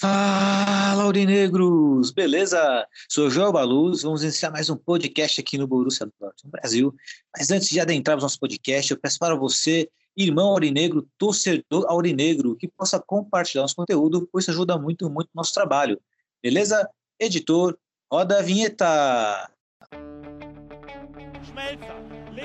Fala, Aurinegros! Beleza? Sou João Baluz, vamos iniciar mais um podcast aqui no Borussia Dortmund Brasil. Mas antes de adentrarmos nosso podcast, eu peço para você, irmão aurinegro, torcedor aurinegro, que possa compartilhar nosso conteúdo, pois isso ajuda muito, muito nosso trabalho. Beleza? Editor, roda a vinheta!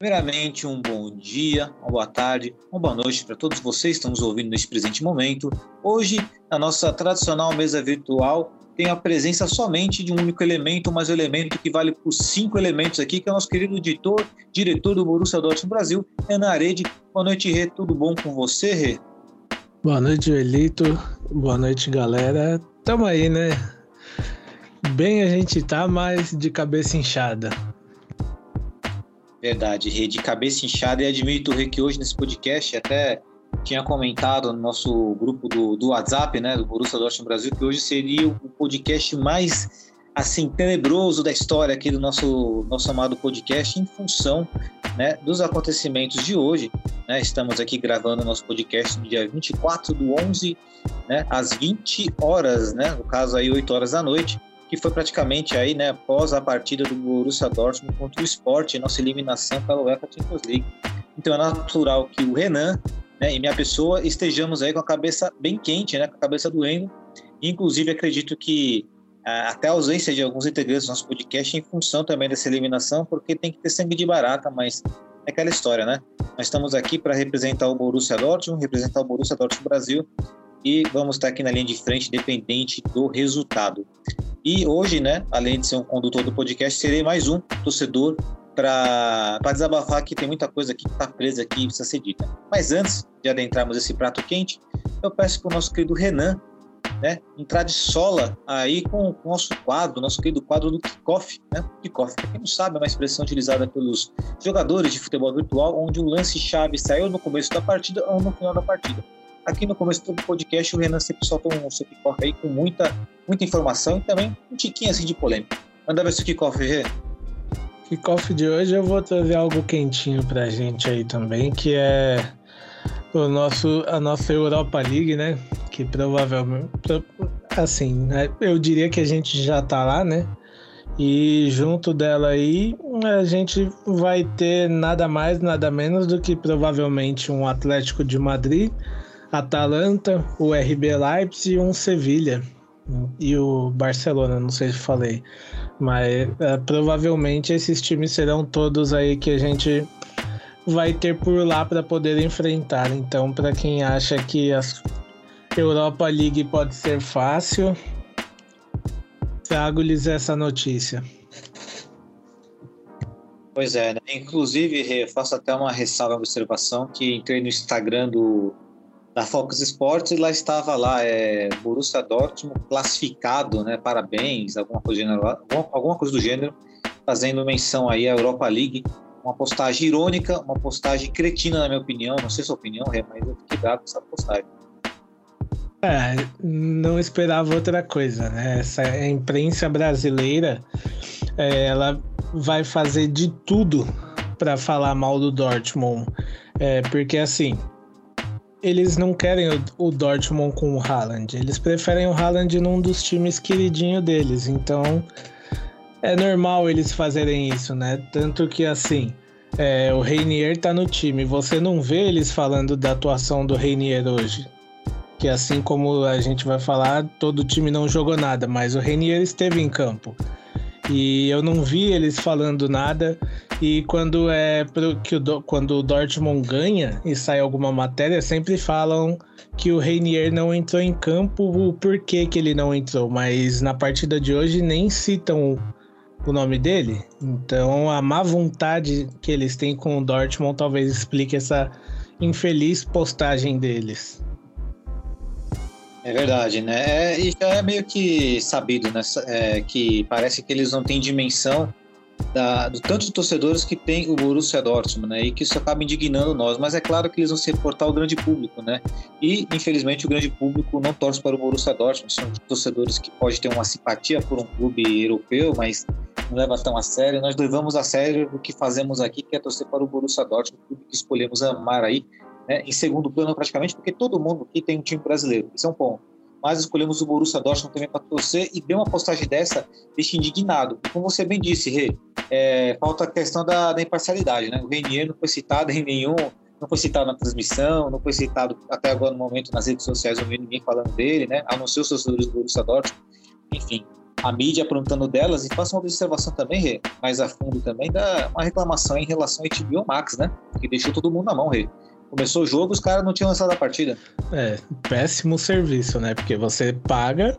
Primeiramente, um bom dia, uma boa tarde, uma boa noite para todos vocês que estão nos ouvindo neste presente momento. Hoje, na nossa tradicional mesa virtual, tem a presença somente de um único elemento, mas o elemento que vale por cinco elementos aqui, que é o nosso querido editor, diretor do Borussia Dortmund Brasil, Renan Arede. Boa noite, Rê. Tudo bom com você, Rê? Boa noite, Elito. Boa noite, galera. Tamo aí, né? Bem a gente tá, mas de cabeça inchada. Verdade, Rê, de cabeça inchada. E admito, Rê, que hoje nesse podcast até tinha comentado no nosso grupo do, do WhatsApp, né, do Borussia Dortmund Brasil, que hoje seria o podcast mais, assim, tenebroso da história aqui do nosso, nosso amado podcast, em função, né, dos acontecimentos de hoje. Né, estamos aqui gravando nosso podcast no dia 24 do 11, né, às 20 horas, né, no caso aí 8 horas da noite, que foi praticamente aí, né, após a partida do Borussia Dortmund contra o Sport, nossa eliminação pela UEFA Champions League. Então é natural que o Renan, né, e minha pessoa estejamos aí com a cabeça bem quente, né, com a cabeça doendo. Inclusive acredito que até a ausência de alguns integrantes do nosso podcast em função também dessa eliminação, porque tem que ter sangue de barata, mas é aquela história, né? Nós estamos aqui para representar o Borussia Dortmund, representar o Borussia Dortmund Brasil e vamos estar aqui na linha de frente, dependente do resultado. E hoje, né, além de ser um condutor do podcast, serei mais um torcedor para desabafar que tem muita coisa aqui que está presa aqui e precisa ser dita. Mas antes de adentrarmos esse prato quente, eu peço para o nosso querido Renan né, entrar de sola aí com, o nosso quadro, nosso querido quadro do kickoff. Né? Kickoff, para quem não sabe, é uma expressão utilizada pelos jogadores de futebol virtual, onde o lance-chave saiu no começo da partida ou no final da partida. Aqui no começo do podcast, o Renan sempre solta um seu kickoff aí com muita, muita informação e também um tiquinho assim de polêmica. Manda ver seu kickoff, Rê. Kickoff de hoje eu vou trazer algo quentinho pra gente aí também, que é o nosso, a nossa Europa League, né? Que provavelmente, assim, né? eu diria que a gente já tá lá, né? E junto dela aí, a gente vai ter nada mais, nada menos do que provavelmente um Atlético de Madrid, Atalanta, o RB Leipzig e um Sevilha. E o Barcelona, não sei se falei. Mas é, provavelmente esses times serão todos aí que a gente vai ter por lá para poder enfrentar. Então, para quem acha que a Europa League pode ser fácil, trago-lhes essa notícia. Pois é, né? inclusive faço até uma ressalva, uma observação, que entrei no Instagram do, da Fox Sports e lá estava lá, é, Borussia Dortmund classificado, né, parabéns, alguma coisa, gênero, alguma coisa do gênero, fazendo menção aí à Europa League, uma postagem irônica, uma postagem cretina, na minha opinião, não sei sua opinião, Rê, mas eu fiquei bravo com essa postagem. É, não esperava outra coisa, né? Essa imprensa brasileira, é, ela vai fazer de tudo para falar mal do Dortmund, é, porque assim, eles não querem o, o, Dortmund com o Haaland, eles preferem o Haaland num dos times queridinho deles, então é normal eles fazerem isso, né? Tanto que assim, é, o Reinier tá no time, você não vê eles falando da atuação do Reinier hoje. que assim como a gente vai falar, todo time não jogou nada, mas o Renier esteve em campo. E eu não vi eles falando nada. E quando é pro, que o, quando o Dortmund ganha e sai alguma matéria, sempre falam que o Reinier não entrou em campo, o porquê que ele não entrou. Mas na partida de hoje nem citam o nome dele. Então a má vontade que eles têm com o Dortmund talvez explique essa infeliz postagem deles. É verdade, né? É, e já é meio que sabido, né? É, que parece que eles não têm dimensão da, do tanto de torcedores que tem o Borussia Dortmund, né? E que isso acaba indignando nós. Mas é claro que eles vão se reportar ao grande público, né? E, infelizmente, o grande público não torce para o Borussia Dortmund. São torcedores que podem ter uma simpatia por um clube europeu, mas não leva tão a sério. Nós levamos a sério o que fazemos aqui, que é torcer para o Borussia Dortmund, o clube que escolhemos amar aí né, em segundo plano praticamente, porque todo mundo aqui tem um time brasileiro, isso é um ponto. Mas escolhemos o Borussia Dortmund também para torcer e ver uma postagem dessa deixa indignado. Como você bem disse, Rê, é, falta a questão da, da, imparcialidade, né? O Renier não foi citado em nenhum, não foi citado na transmissão, não foi citado até agora no momento nas redes sociais, não vi ninguém falando dele, né? A não ser os torcedores do Borussia Dortmund. Enfim, a mídia aprontando delas e faça uma observação também, Rê, mais a fundo também, da uma reclamação em relação ao HBO Max, né? Que deixou todo mundo na mão, Rê. Começou o jogo, os caras não tinham lançado a partida. É, péssimo serviço, né? Porque você paga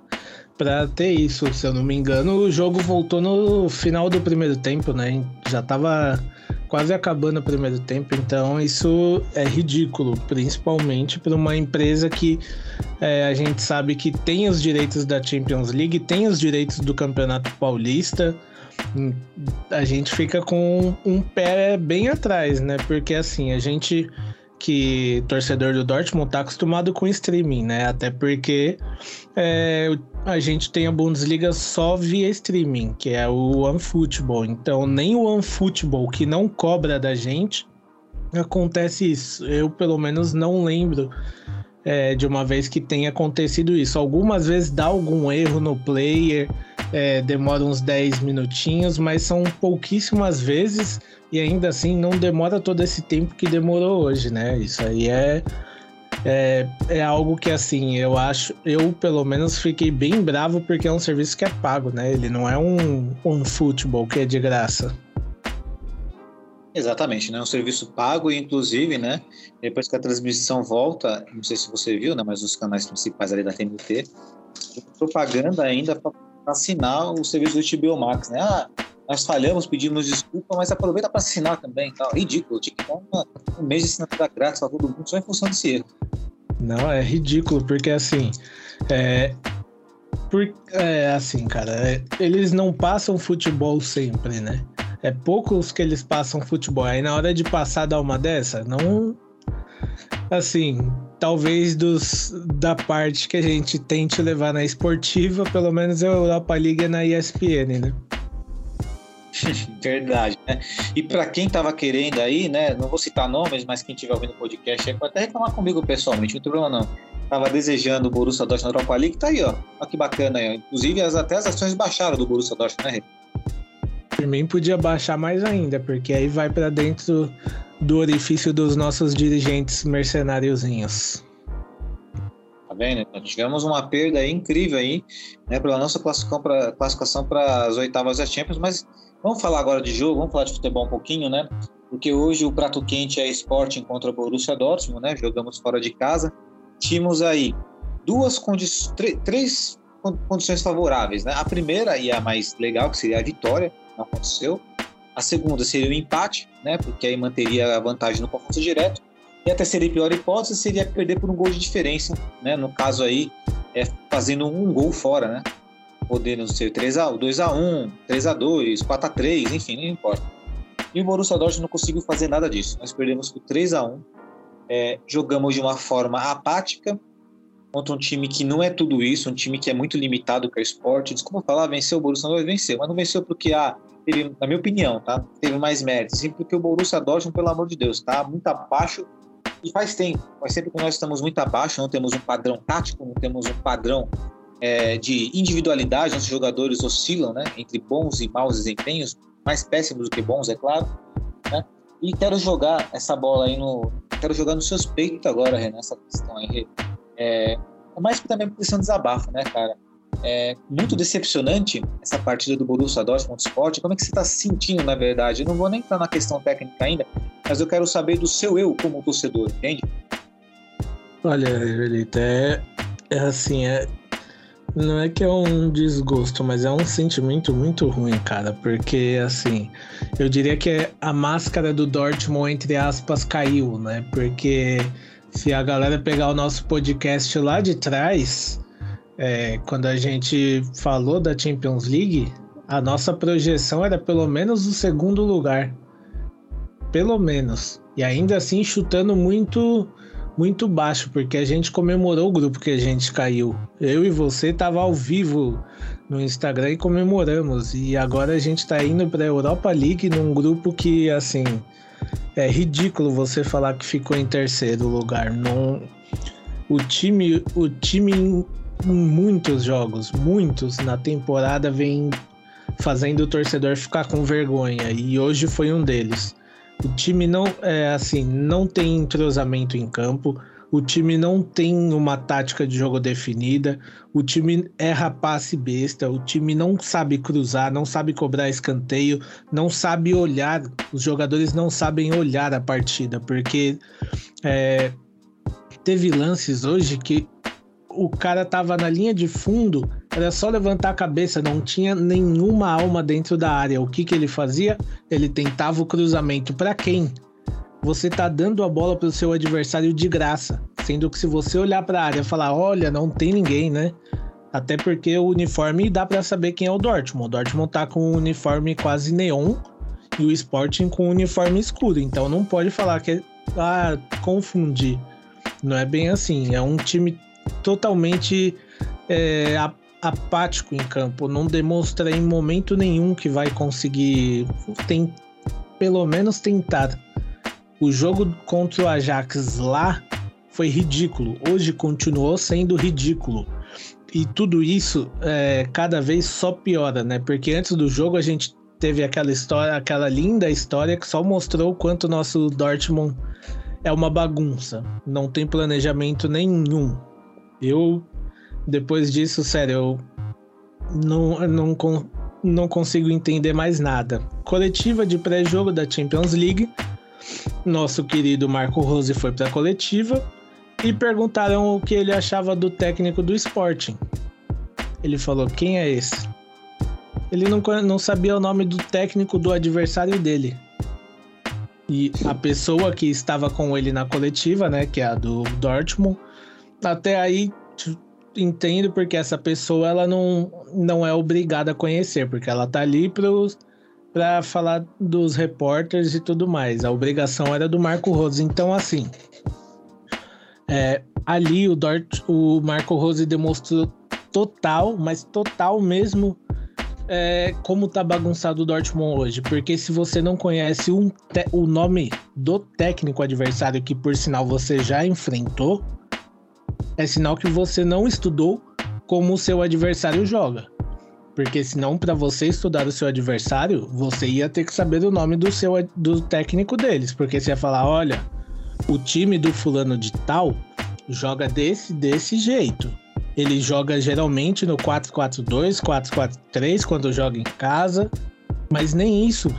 para ter isso. Se eu não me engano, o jogo voltou no final do primeiro tempo, né? Já tava quase acabando o primeiro tempo, então isso é ridículo, principalmente para uma empresa que é, a gente sabe que tem os direitos da Champions League, tem os direitos do Campeonato Paulista. A gente fica com um pé bem atrás, né? Porque assim, a gente que torcedor do Dortmund tá acostumado com streaming, né? Até porque é, a gente tem a Bundesliga só via streaming, que é o OneFootball. Então, nem o OneFootball, que não cobra da gente, acontece isso. Eu, pelo menos, não lembro é, de uma vez que tenha acontecido isso. Algumas vezes dá algum erro no player, é, demora uns 10 minutinhos, mas são pouquíssimas vezes e ainda assim não demora todo esse tempo que demorou hoje, né? Isso aí é, é, é algo que assim, eu acho, eu pelo menos fiquei bem bravo porque é um serviço que é pago, né? Ele não é um, um futebol que é de graça. Exatamente, né? Um serviço pago inclusive, né? Depois que a transmissão volta, não sei se você viu, né? Mas os canais principais ali da TNT, propaganda ainda para assinar o serviço do HBO Max, né? Ah, nós falhamos, pedimos desculpa, mas aproveita para assinar também. Tá? Ridículo, tinha que dar uma, um mês de assinatura grátis para todo mundo só em função desse erro. Não, é ridículo, porque assim. É, por, é assim, cara, é, eles não passam futebol sempre, né? É poucos que eles passam futebol. Aí na hora de passar dar uma dessa, não. Assim, talvez dos, da parte que a gente tente levar na esportiva, pelo menos a Europa League é na ESPN, né? Verdade, né? E para quem estava querendo aí, né? Não vou citar nomes, mas quem estiver ouvindo o podcast pode até reclamar comigo pessoalmente, não tem problema não. Tava desejando o Borussia Dortmund na Europa League, tá aí, ó. Olha que bacana aí. Inclusive, as, até as ações baixaram do Borussia Dortmund, né, Por mim, podia baixar mais ainda, porque aí vai para dentro do orifício dos nossos dirigentes mercenáriozinhos. Tá vendo? Nós tivemos uma perda aí incrível aí, né, pela nossa classificação para as oitavas da Champions, mas Vamos falar agora de jogo, vamos falar de futebol um pouquinho, né? Porque hoje o prato quente é Sporting contra o Borussia Dortmund, né? Jogamos fora de casa. Tínhamos aí duas condições, três condições favoráveis, né? A primeira e a mais legal, que seria a vitória, não aconteceu. A segunda seria o empate, né? Porque aí manteria a vantagem no confronto direto. E a terceira e pior hipótese seria perder por um gol de diferença, né? No caso aí, é fazendo um gol fora, né? Podendo ser 3x1, 2x1, 3x2, 4x3, enfim, não importa. E o Borussia Dortmund não conseguiu fazer nada disso. Nós perdemos por 3x1, é, jogamos de uma forma apática contra um time que não é tudo isso, um time que é muito limitado com o esporte. Desculpa falar, venceu o Borussia Dortmund, venceu, mas não venceu porque, ah, teve, na minha opinião, tá? Teve mais méritos. Sim, porque o Borussia Dortmund, pelo amor de Deus, tá muito abaixo e faz tempo. Faz tempo que nós estamos muito abaixo, não temos um padrão tático, não temos um padrão é, de individualidade, nossos jogadores oscilam né, entre bons e maus desempenhos, mais péssimos do que bons, é claro. Né? E quero jogar essa bola aí no. Quero jogar nos seus peitos agora, Renan, essa questão aí. É, mais que também por questão de desabafo, né, cara? É muito decepcionante essa partida do Borussia Dortmund Sport. Como é que você está se sentindo, na verdade? Eu não vou nem entrar na questão técnica ainda, mas eu quero saber do seu eu como torcedor, entende? Olha, Elita, é, é assim, é, não é que é um desgosto, mas é um sentimento muito ruim, cara, porque assim, eu diria que a máscara do Dortmund, entre aspas, caiu, né? Porque se a galera pegar o nosso podcast lá de trás, é, quando a gente falou da Champions League, a nossa projeção era pelo menos o segundo lugar. Pelo menos. E ainda assim chutando muito muito baixo, porque a gente comemorou o grupo que a gente caiu. Eu e você tava ao vivo no Instagram e comemoramos. E agora a gente tá indo para Europa League num grupo que assim é ridículo você falar que ficou em terceiro lugar. Não o time, o time em muitos jogos, muitos na temporada vem fazendo o torcedor ficar com vergonha e hoje foi um deles. O time não é assim, não tem entrosamento em campo. O time não tem uma tática de jogo definida. O time é rapaz e besta. O time não sabe cruzar, não sabe cobrar escanteio, não sabe olhar. Os jogadores não sabem olhar a partida, porque é, teve lances hoje que o cara tava na linha de fundo, era só levantar a cabeça, não tinha nenhuma alma dentro da área. O que que ele fazia? Ele tentava o cruzamento para quem? Você tá dando a bola pro seu adversário de graça, sendo que se você olhar para a área e falar, olha, não tem ninguém, né? Até porque o uniforme dá para saber quem é o Dortmund. O Dortmund tá com um uniforme quase neon e o Sporting com um uniforme escuro. Então não pode falar que é ah, confundir. Não é bem assim. É um time totalmente é, apático em campo, não demonstra em momento nenhum que vai conseguir, tem, pelo menos tentar. O jogo contra o Ajax lá foi ridículo, hoje continuou sendo ridículo. E tudo isso é, cada vez só piora, né? Porque antes do jogo a gente teve aquela história, aquela linda história que só mostrou o quanto o nosso Dortmund é uma bagunça, não tem planejamento nenhum. Eu, depois disso, sério, eu não, não, não consigo entender mais nada. Coletiva de pré-jogo da Champions League. Nosso querido Marco Rose foi para a coletiva e perguntaram o que ele achava do técnico do Sporting. Ele falou: quem é esse? Ele não, não sabia o nome do técnico do adversário dele. E a pessoa que estava com ele na coletiva, né, que é a do Dortmund, até aí entendo porque essa pessoa ela não, não é obrigada a conhecer, porque ela tá ali para falar dos repórteres e tudo mais. A obrigação era do Marco Rose. Então, assim, é, ali o, Dort, o Marco Rose demonstrou total, mas total mesmo, é, como tá bagunçado o Dortmund hoje. Porque se você não conhece um o nome do técnico adversário, que por sinal você já enfrentou, é sinal que você não estudou como o seu adversário joga. Porque senão, para você estudar o seu adversário, você ia ter que saber o nome do seu do técnico deles. Porque você ia falar, olha, o time do fulano de tal joga desse, desse jeito. Ele joga geralmente no 4-4-2, 4-4-3 quando joga em casa. Mas nem isso.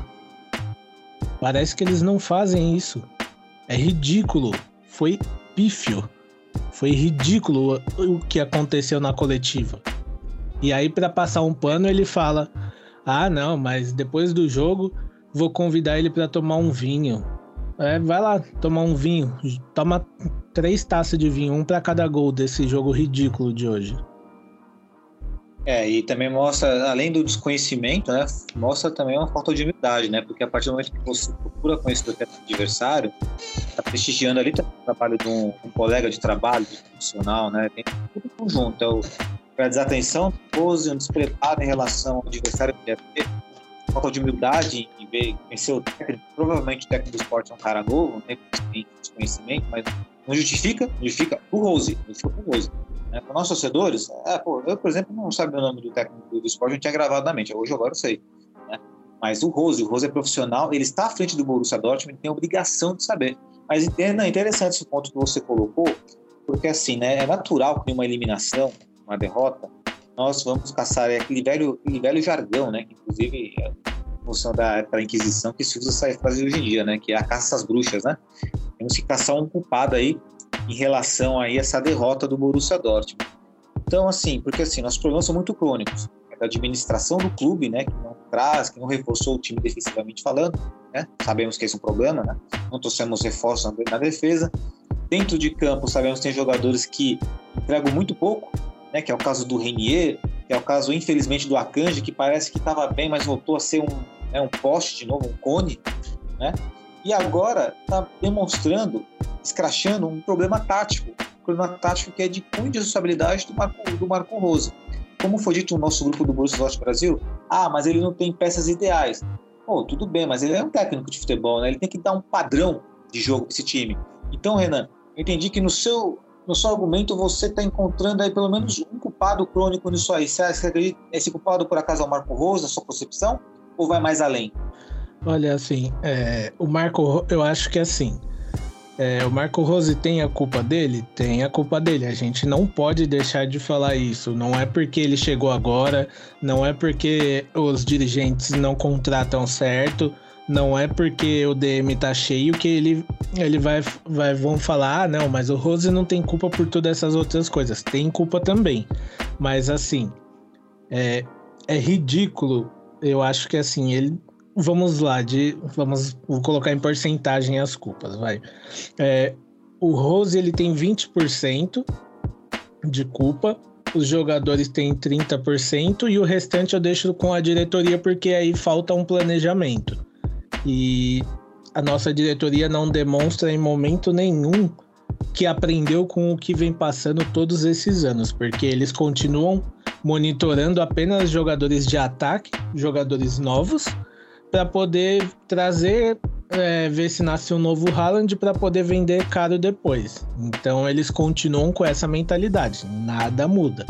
Parece que eles não fazem isso. É ridículo. Foi pífio. Foi ridículo o que aconteceu na coletiva. E aí, para passar um pano, ele fala: Ah, não, mas depois do jogo vou convidar ele para tomar um vinho. É, vai lá tomar um vinho. Toma três taças de vinho, um para cada gol desse jogo ridículo de hoje. É, e também mostra, além do desconhecimento, né, mostra também uma falta de humildade, né? Porque a partir do momento que você procura conhecer o adversário, tá prestigiando ali o trabalho de um, um, colega de trabalho, de profissional, né? Tem tudo conjunto. Então, a desatenção, pose, um despreparo em relação ao adversário que deve ter, falta de humildade em ver, conhecer o técnico. Provavelmente o técnico do esporte é um cara novo, não tem desconhecimento, mas não justifica, justifica o Rose, justifica o Rose. Né? Para nós torcedores, é, pô, eu, por exemplo, não sabia o nome do técnico do esporte, não tinha gravado na mente. Hoje agora eu sei. Né? Mas o Rose, o Rose é profissional, ele está à frente do Borussia Dortmund, tem a obrigação de saber. Mas não, é interessante esse ponto que você colocou, porque assim, né, é natural que uma eliminação, uma derrota, nós vamos caçar aquele velho, aquele velho jargão, né, que inclusive é função da, da Inquisição que se usa essa frase hoje em dia, né, que é a caça às bruxas, né? Temos que caçar um culpado aí em relação aí a essa derrota do Borussia Dortmund. Então, assim, porque assim, nossos problemas são muito crônicos. Da administração do clube, né, que não traz, que não reforçou o time defensivamente falando, né? Sabemos que esse é um problema, né? Não trouxemos reforços na defesa. Dentro de campo, sabemos que tem jogadores que entregam muito pouco, né? Que é o caso do Renier, que é o caso, infelizmente, do Akanji, que parece que estava bem, mas voltou a ser um, né, um poste de novo, um cone, né? E agora está demonstrando, escrachando um problema tático, um problema tático que é de cunho de responsabilidade do Marco, do Marco Rose. Como foi dito no nosso grupo do Borussia Dortmund Brasil, ah, mas ele não tem peças ideais. Pô, tudo bem, mas ele é um técnico de futebol, né? Ele tem que dar um padrão de jogo para esse time. Então, Renan, eu entendi que no seu, no seu argumento você está encontrando aí pelo menos um culpado crônico nisso aí. Você acredita esse culpado por acaso é o Marco Rose, na sua concepção? Ou vai mais além? Olha, assim, é, o Marco, eu acho que é assim. É, o Marco Rose tem a culpa dele? Tem a culpa dele. A gente não pode deixar de falar isso. Não é porque ele chegou agora, não é porque os dirigentes não contratam certo, não é porque o DM tá cheio que ele, ele vai, vai vão falar, ah, não, mas o Rose não tem culpa por todas essas outras coisas. Tem culpa também. Mas assim, é, é ridículo. Eu acho que assim, ele vamos lá, de, vamos vou colocar em porcentagem as culpas, vai. É, o Rose ele tem 20% de culpa, os jogadores têm 30% e o restante eu deixo com a diretoria porque aí falta um planejamento. E a nossa diretoria não demonstra em momento nenhum que aprendeu com o que vem passando todos esses anos, porque eles continuam monitorando apenas jogadores de ataque, jogadores novos, para poder trazer, é, ver se nasce um novo Haaland para poder vender caro depois. Então eles continuam com essa mentalidade, nada muda.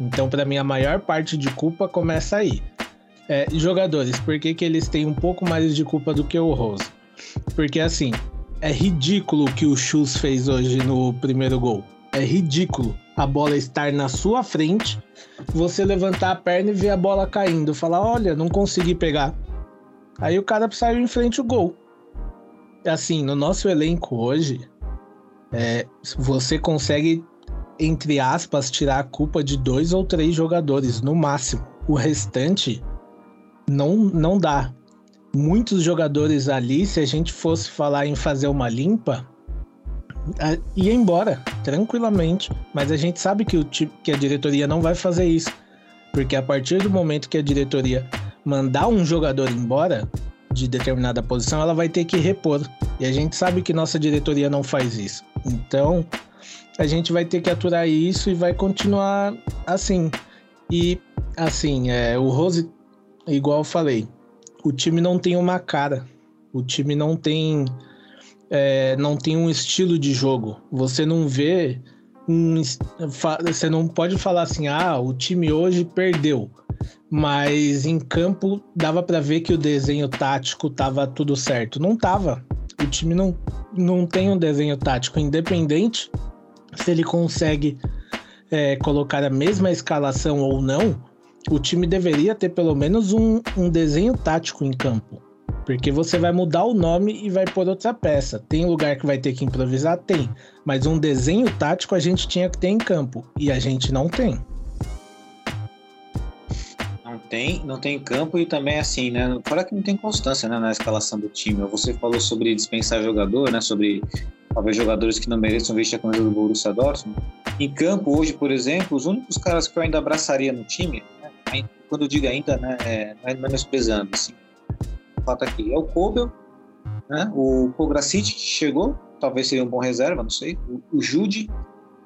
Então, para mim, a maior parte de culpa começa aí. É, jogadores, por que, que eles têm um pouco mais de culpa do que o Rose? Porque assim, é ridículo o que o Chus fez hoje no primeiro gol. É ridículo a bola estar na sua frente, você levantar a perna e ver a bola caindo, falar: olha, não consegui pegar. Aí o cara saiu em frente o gol. Assim, no nosso elenco hoje, é, você consegue, entre aspas, tirar a culpa de dois ou três jogadores, no máximo. O restante não, não dá. Muitos jogadores ali, se a gente fosse falar em fazer uma limpa, ia embora tranquilamente. Mas a gente sabe que, o, que a diretoria não vai fazer isso. Porque a partir do momento que a diretoria mandar um jogador embora de determinada posição, ela vai ter que repor. E a gente sabe que nossa diretoria não faz isso. Então, a gente vai ter que aturar isso e vai continuar assim. E, assim, é, o Rose, igual eu falei, o time não tem uma cara. O time não tem. É, não tem um estilo de jogo. Você não vê. Um, você não pode falar assim, ah, o time hoje perdeu mas em campo dava para ver que o desenho tático tava tudo certo. Não tava. O time não, não tem um desenho tático independente se ele consegue é, colocar a mesma escalação ou não. O time deveria ter pelo menos um, um desenho tático em campo. Porque você vai mudar o nome e vai pôr outra peça. Tem lugar que vai ter que improvisar? Tem. Mas um desenho tático a gente tinha que ter em campo. E a gente não tem tem, não tem campo e também assim, né? Fora que não tem constância né, na escalação do time. Você falou sobre dispensar jogador, né? Sobre talvez jogadores que não mereçam vestir a camisa do Borussia Dortmund. Em campo hoje, por exemplo, os únicos caras que eu ainda abraçaria no time, né, quando eu digo ainda, né, é, não é menosprezando, assim, o fato aqui é o Kobel, né? O Kogracic que chegou, talvez seria um bom reserva, não sei. O, o Jude,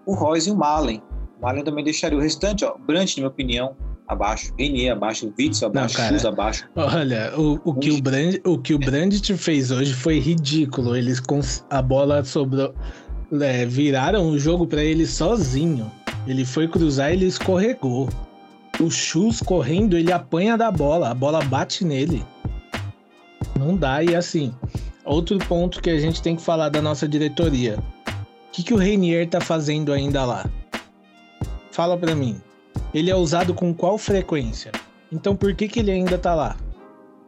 o Royce e o Malen. O Malen também deixaria o restante, ó. Brandt, na minha opinião, abaixo, Renier abaixo, Witzel abaixo, Chus abaixo. Olha, o, o, que o, Brand, o que o Brandt fez hoje foi ridículo. Eles com a bola sobrou. É, viraram o jogo para ele sozinho. Ele foi cruzar ele escorregou. O Chus correndo, ele apanha da bola, a bola bate nele. Não dá, e assim, outro ponto que a gente tem que falar da nossa diretoria. que, que o Reinier tá fazendo ainda lá? Fala pra mim. Ele é usado com qual frequência? Então por que, que ele ainda tá lá?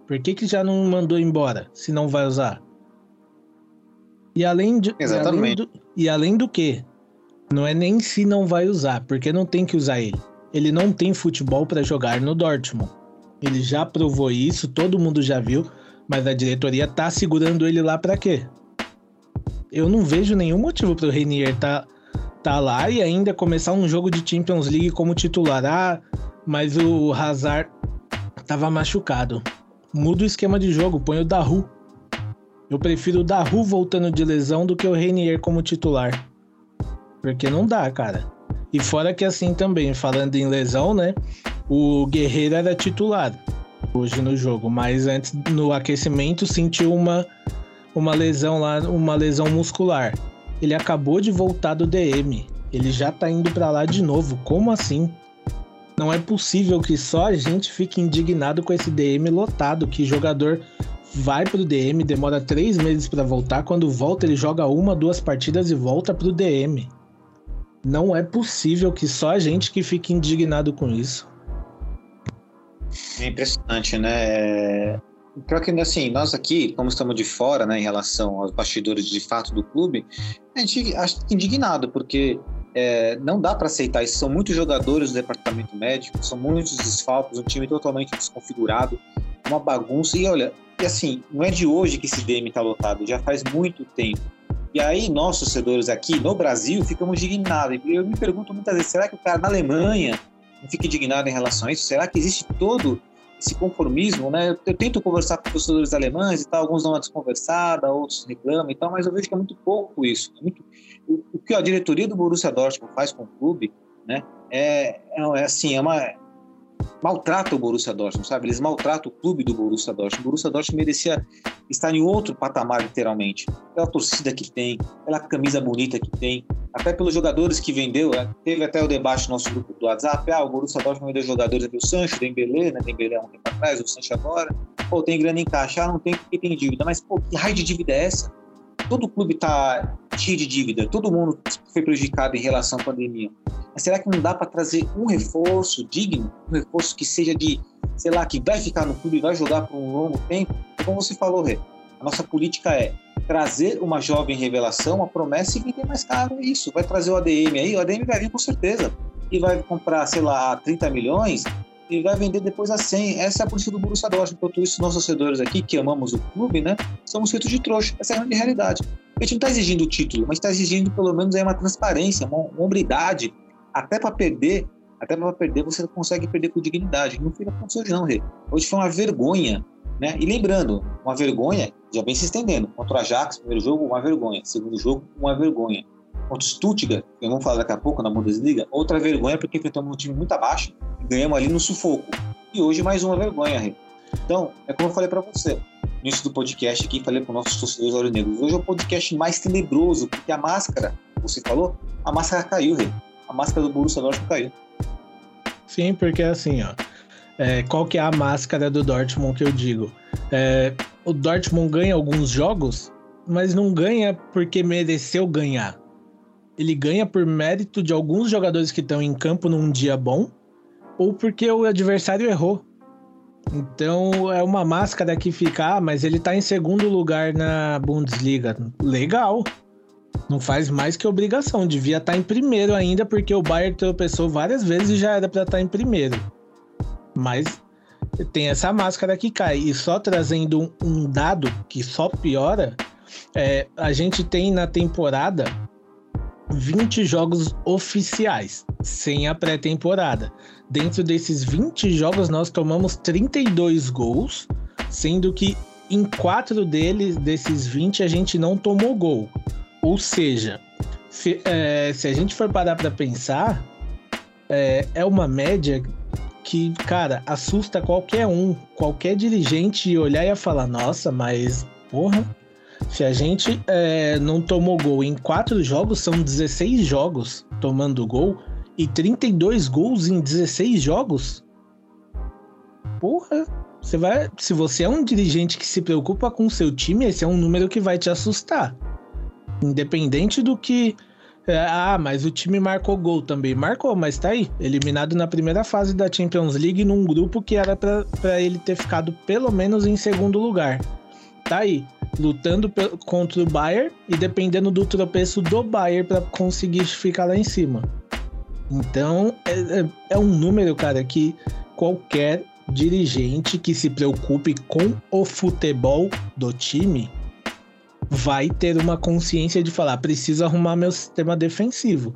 Por que, que já não mandou embora, se não vai usar? E além de. Exatamente. E além do, e além do que? Não é nem se não vai usar, porque não tem que usar ele. Ele não tem futebol para jogar no Dortmund. Ele já provou isso, todo mundo já viu, mas a diretoria tá segurando ele lá para quê? Eu não vejo nenhum motivo pro Reinier tá, tá lá e ainda começar um jogo de Champions League como titular. Ah, mas o Hazard tava machucado. Muda o esquema de jogo, põe o Daru. Eu prefiro o Daru voltando de lesão do que o Reinier como titular. Porque não dá, cara. E fora que assim também, falando em lesão, né? O Guerreiro era titular hoje no jogo, mas antes no aquecimento sentiu uma uma lesão lá, uma lesão muscular. Ele acabou de voltar do DM. Ele já tá indo para lá de novo. Como assim? Não é possível que só a gente fique indignado com esse DM lotado, que jogador vai pro DM, demora três meses para voltar, quando volta ele joga uma, duas partidas e volta pro DM. Não é possível que só a gente que fique indignado com isso. É impressionante, né? Pior que, assim, nós aqui, como estamos de fora, né, em relação aos bastidores de fato do clube, a gente acha indignado, porque é, não dá para aceitar isso. São muitos jogadores do departamento médico, são muitos desfalques, um time totalmente desconfigurado, uma bagunça. E olha, e assim, não é de hoje que esse DM está lotado, já faz muito tempo. E aí, nós, torcedores aqui no Brasil, ficamos indignados. Eu me pergunto muitas vezes: será que o cara na Alemanha não fica indignado em relação a isso? Será que existe todo esse conformismo, né? Eu, eu tento conversar com torcedores alemães e tal, alguns dão uma desconversada, outros reclamam e tal, mas eu vejo que é muito pouco isso. É muito, o, o, que a diretoria do Borussia Dortmund faz com o clube, né? É, é, é assim, é uma maltrata o Borussia Dortmund, sabe? Eles maltratam o clube do Borussia Dortmund. O Borussia Dortmund merecia estar em outro patamar, literalmente. Pela torcida que tem, pela camisa bonita que tem, até pelos jogadores que vendeu. Né? Teve até o debate no nosso grupo do WhatsApp. Ah, o Borussia Dortmund vendeu jogadores aqui, o Sancho, Dembélé, né? Dembélé há um tempo atrás, o Sancho agora. Pô, tem grana em caixa, ah, não tem porque tem dívida. Mas, pô, que raio de dívida é essa? Todo clube tá cheio de dívida, todo mundo foi prejudicado em relação à pandemia. Mas será que não dá para trazer um reforço digno, um reforço que seja de, sei lá, que vai ficar no clube e vai jogar por um longo tempo? Como você falou, Rê, a nossa política é trazer uma jovem revelação, a promessa e vender mais caro. Isso, vai trazer o ADM aí, o ADM vai vir com certeza. E vai comprar, sei lá, 30 milhões e vai vender depois a 100. Essa é a política do Borussia Dortmund. Enquanto isso, nós torcedores aqui, que amamos o clube, né, somos feitos de trouxa. Essa é a realidade. A gente não está exigindo o título, mas está exigindo pelo menos aí uma transparência, uma, uma hombridade. Até para perder, até para perder, você consegue perder com dignidade. Não fica com hoje não, Rê. Hoje foi uma vergonha. Né? E lembrando, uma vergonha, já vem se estendendo. Contra o Ajax, primeiro jogo, uma vergonha. Segundo jogo, uma vergonha. Contra o Stuttgart, que vamos falar daqui a pouco na Bundesliga, outra vergonha porque enfrentamos um time muito abaixo e ganhamos ali no sufoco. E hoje mais uma vergonha, Rê. Então, é como eu falei para você início do podcast aqui, falei para os nossos torcedores aurinegros. Hoje é o podcast mais tenebroso, porque a máscara, você falou, a máscara caiu, Rê. A máscara do Borussia Dortmund caiu. Sim, porque assim, ó. É, qual que é a máscara do Dortmund que eu digo? É, o Dortmund ganha alguns jogos, mas não ganha porque mereceu ganhar. Ele ganha por mérito de alguns jogadores que estão em campo num dia bom ou porque o adversário errou. Então é uma máscara que fica, ah, mas ele tá em segundo lugar na Bundesliga. Legal. Não faz mais que obrigação. Devia estar tá em primeiro ainda, porque o Bayern tropeçou várias vezes e já era para estar tá em primeiro. Mas tem essa máscara que cai. E só trazendo um, um dado que só piora, é, a gente tem na temporada 20 jogos oficiais, sem a pré-temporada. Dentro desses 20 jogos, nós tomamos 32 gols, sendo que em quatro deles, desses 20, a gente não tomou gol. Ou seja, se, é, se a gente for parar para pensar, é, é uma média que, cara, assusta qualquer um, qualquer dirigente olhar e falar: nossa, mas porra, se a gente é, não tomou gol em quatro jogos, são 16 jogos tomando gol e 32 gols em 16 jogos? Porra, você vai, se você é um dirigente que se preocupa com seu time, esse é um número que vai te assustar. Independente do que É, ah, mas o time marcou gol também. Marcou, mas tá aí. Eliminado na primeira fase da Champions League num grupo que era para ele ter ficado pelo menos em segundo lugar. Tá aí. Lutando contra o Bayern e dependendo do tropeço do Bayern para conseguir ficar lá em cima. Então, é, é, é um número, cara, que qualquer dirigente que se preocupe com o futebol do time vai ter uma consciência de falar: preciso arrumar meu sistema defensivo.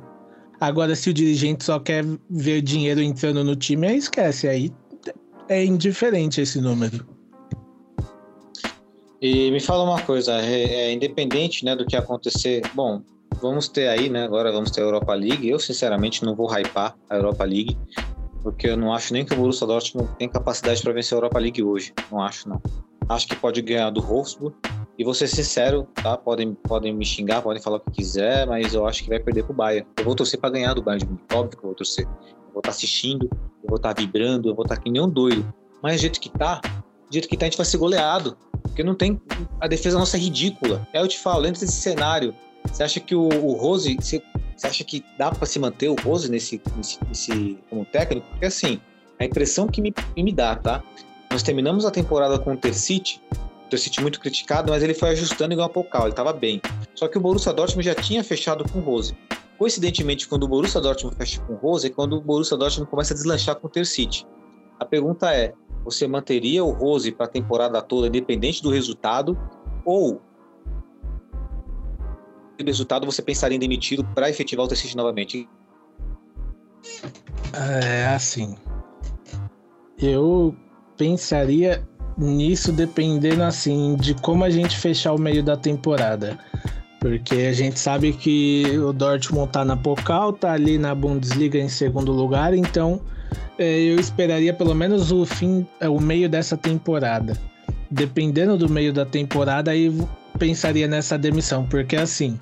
Agora, se o dirigente só quer ver dinheiro entrando no time, aí esquece. Aí é indiferente esse número. E me fala uma coisa, é, é, independente né, do que acontecer. Bom, vamos ter aí, né? Agora vamos ter a Europa League. Eu, sinceramente, não vou hypar a Europa League, porque eu não acho nem que o Borussia Dortmund tem capacidade para vencer a Europa League hoje. Não acho, não. Acho que pode ganhar do Wolfsburg, e vou ser sincero, tá? Podem, podem me xingar, podem falar o que quiser, mas eu acho que vai perder pro Bayern. Eu vou torcer para ganhar do Bayern de Munique, óbvio que eu vou torcer. Eu vou estar tá assistindo, eu vou estar tá vibrando, eu vou estar tá que nem um doido. Mas do jeito que tá, do jeito que tá, a gente vai ser goleado. Porque não tem. A defesa nossa é ridícula. Aí eu te falo, dentro desse cenário, você acha que o, o Rose. Você, você acha que dá para se manter o Rose nesse, nesse, nesse, como técnico? Porque assim, a impressão que me, que me dá, tá? Nós terminamos a temporada com o Tercite, ter sido muito criticado, mas ele foi ajustando igual a Pocal, ele estava bem. Só que o Borussia Dortmund já tinha fechado com o Rose. Coincidentemente, quando o Borussia Dortmund fecha com o Rose, é quando o Borussia Dortmund começa a deslanchar com o Tercite. A pergunta é, você manteria o Rose para a temporada toda, independente do resultado, ou resultado você pensaria em demiti-lo para efetivar o Tercite novamente? É assim. Eu pensaria nisso dependendo assim de como a gente fechar o meio da temporada. Porque a gente sabe que o Dortmund tá na Pokal, tá ali na Bundesliga em segundo lugar, então é, eu esperaria pelo menos o fim, é, o meio dessa temporada. Dependendo do meio da temporada, aí pensaria nessa demissão, porque assim,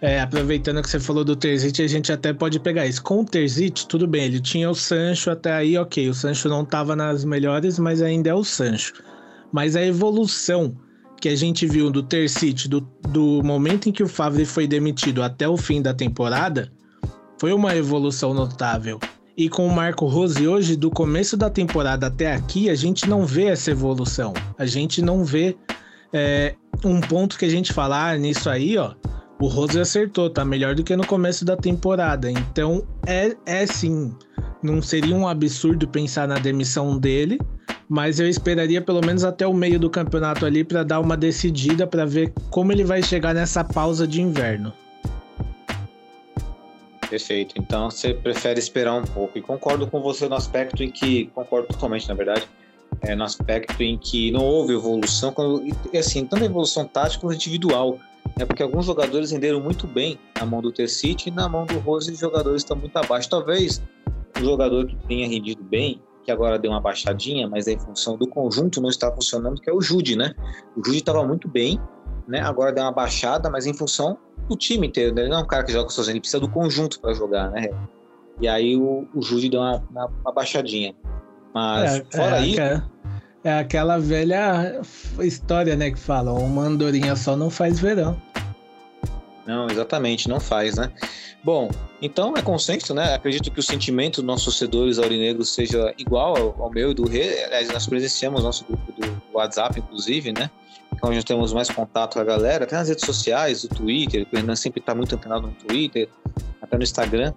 é, aproveitando que você falou do Terzic, a gente até pode pegar isso. Com o Terzic, tudo bem, ele tinha o Sancho até aí, ok. O Sancho não estava nas melhores, mas ainda é o Sancho. Mas a evolução que a gente viu do Terzic, do, do momento em que o Favre foi demitido até o fim da temporada, foi uma evolução notável. E com o Marco Rose hoje, do começo da temporada até aqui, a gente não vê essa evolução. A gente não vê é, um ponto que a gente fala, ah, nisso aí, ó, o Rose acertou, tá melhor do que no começo da temporada. Então é, é sim, não seria um absurdo pensar na demissão dele, mas eu esperaria pelo menos até o meio do campeonato ali para dar uma decidida para ver como ele vai chegar nessa pausa de inverno. Perfeito. Então você prefere esperar um pouco. E concordo com você no aspecto em que. Concordo totalmente, na verdade. É, no aspecto em que não houve evolução, quando, assim, tanto evolução tática quanto individual. É porque alguns jogadores renderam muito bem na mão do Tercite e na mão do Rose os jogadores estão muito abaixo. Talvez o jogador que tenha rendido bem, que agora deu uma baixadinha, mas é em função do conjunto não está funcionando, que é o Jude, né? O Jude estava muito bem, né? Agora deu uma baixada, mas em função do time inteiro, né? Ele não é um cara que joga sozinho, ele precisa do conjunto para jogar, né? E aí o, o Jude deu uma, uma, uma baixadinha. Mas é, fora é, isso. É aquela velha história, né, que fala, uma andorinha só não faz verão. Não, exatamente, não faz, né? Bom, então é consenso, né? Acredito que o sentimento dos nossos torcedores aurinegros seja igual ao, ao meu e do Rê. Aliás, nós presenciamos nosso grupo do WhatsApp, inclusive, né? É onde temos mais contato com a galera, até nas redes sociais, o Twitter, o Renan sempre está muito antenado no Twitter, até no Instagram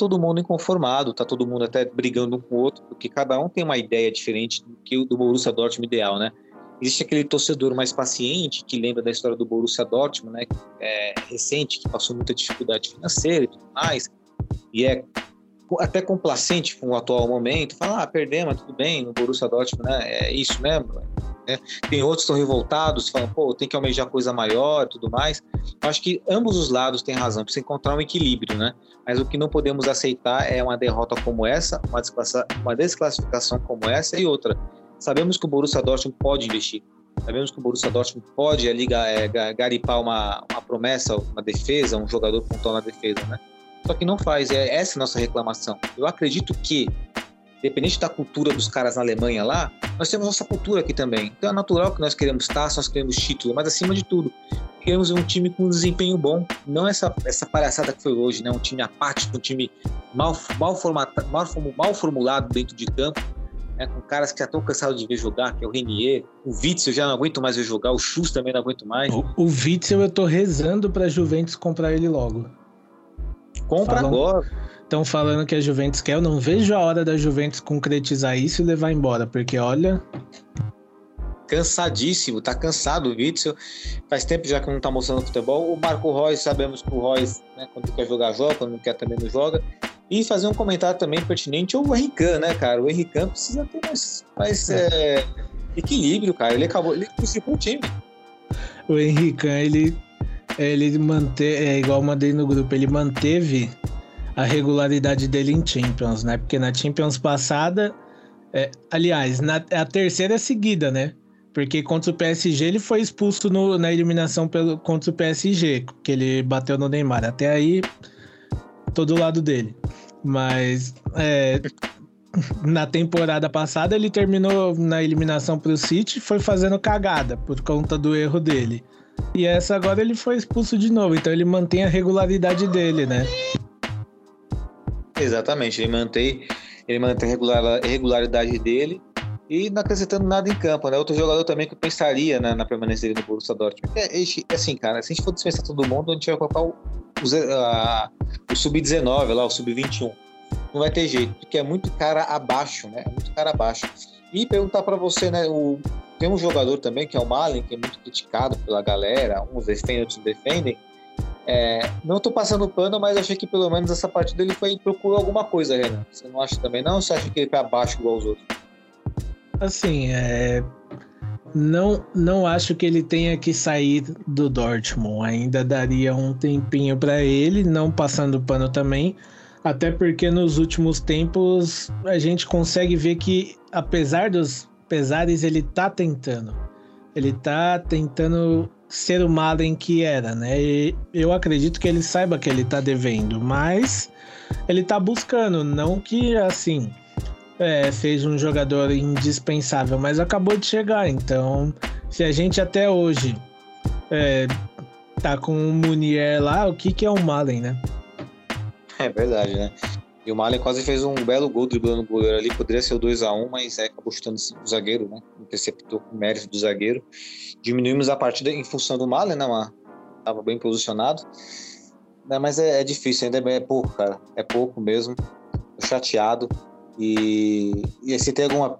todo mundo inconformado, tá todo mundo até brigando um com o outro, porque cada um tem uma ideia diferente do que o do Borussia Dortmund ideal, né? Existe aquele torcedor mais paciente que lembra da história do Borussia Dortmund, né? É, recente, que passou muita dificuldade financeira e tudo mais, e é até complacente com o atual momento, fala, ah, perdemos, tudo bem, no Borussia Dortmund, né? É isso mesmo. Né? Tem outros que estão revoltados, falam, pô, tem que almejar coisa maior e tudo mais. Eu acho que ambos os lados têm razão, precisa encontrar um equilíbrio, né? Mas o que não podemos aceitar é uma derrota como essa, uma, uma desclassificação como essa e outra. Sabemos que o Borussia Dortmund pode investir. Sabemos que o Borussia Dortmund pode ali é, garipar uma, uma promessa, uma defesa, um jogador pontual na defesa, né? Só que não faz, é essa a nossa reclamação. Eu acredito que independente da cultura dos caras na Alemanha lá, nós temos nossa cultura aqui também. Então é natural que nós queremos taça, nós queremos título, mas acima de tudo, queremos um time com um desempenho bom, não essa, essa palhaçada que foi hoje, né? Um time apático, um time mal, mal, formata, mal, mal formulado dentro de campo, né? com caras que já estão cansados de ver jogar, que é o Renier, o Witzel já não aguento mais ver jogar, o Chus também não aguento mais. O, o Witzel eu tô rezando pra Juventus comprar ele logo. Compra Falam, agora. Estão falando que a Juventus quer, eu não vejo a hora da Juventus concretizar isso e levar embora, porque olha, cansadíssimo, tá cansado o Witzel. Faz tempo já que não tá mostrando futebol. O Marco Reus, sabemos que o Reus, né, quando quer jogar, joga, quando não quer também não joga. E fazer um comentário também pertinente ao Henrique, né, cara? O Henrique precisa ter mais, mais é, equilíbrio, cara. Ele acabou, ele crucificou o time. O Henrique, ele, ele manteve, é igual eu mandei no grupo, ele manteve a regularidade dele em Champions, né? Porque na Champions passada, é, aliás, na, a terceira seguida, né? Porque contra o PSG ele foi expulso no, na eliminação pelo, contra o PSG, que ele bateu no Neymar. Até aí, todo lado dele. Mas é, na temporada passada ele terminou na eliminação para o City foi fazendo cagada por conta do erro dele. E essa agora ele foi expulso de novo, então ele mantém a regularidade dele, né? Exatamente, ele mantém, ele mantém a regularidade dele e não acrescentando nada em campo, né? Outro jogador também que eu pensaria na, na permanência dele no Borussia Dortmund. É, é, assim, cara, se a gente for dispensar todo mundo, a gente vai colocar o, o, o Sub-19 lá, o Sub-21. Não vai ter jeito, porque é muito cara abaixo, né? É muito cara abaixo. E perguntar para você, né? O, tem um jogador também, que é o Malen, que é muito criticado pela galera, uns defendem, outros defendem. É, não estou passando pano, mas achei que pelo menos essa partida ele foi procurou alguma coisa, Renan. Você não acha também não? Você acha que ele foi abaixo igual os outros? Assim, é... não, não acho que ele tenha que sair do Dortmund. Ainda daria um tempinho para ele, não passando pano também. Até porque nos últimos tempos a gente consegue ver que, apesar dos pesares, ele tá tentando. Ele tá tentando ser o Malen que era, né? E eu acredito que ele saiba que ele tá devendo, mas ele tá buscando, não que assim é, fez um jogador indispensável, mas acabou de chegar. Então, se a gente até hoje é, tá com o Munier lá, o que, que é o Malen, né? É verdade, né? E o Malen quase fez um belo gol driblando o goleiro ali. Poderia ser o 2x1, mas é, acabou chutando o zagueiro, né? Interceptou o mérito do zagueiro. Diminuímos a partida em função do Malen, né? Uma, tava bem posicionado. Né? Mas é, é difícil, ainda é pouco, cara. É pouco mesmo. Tô chateado. E, e você tem alguma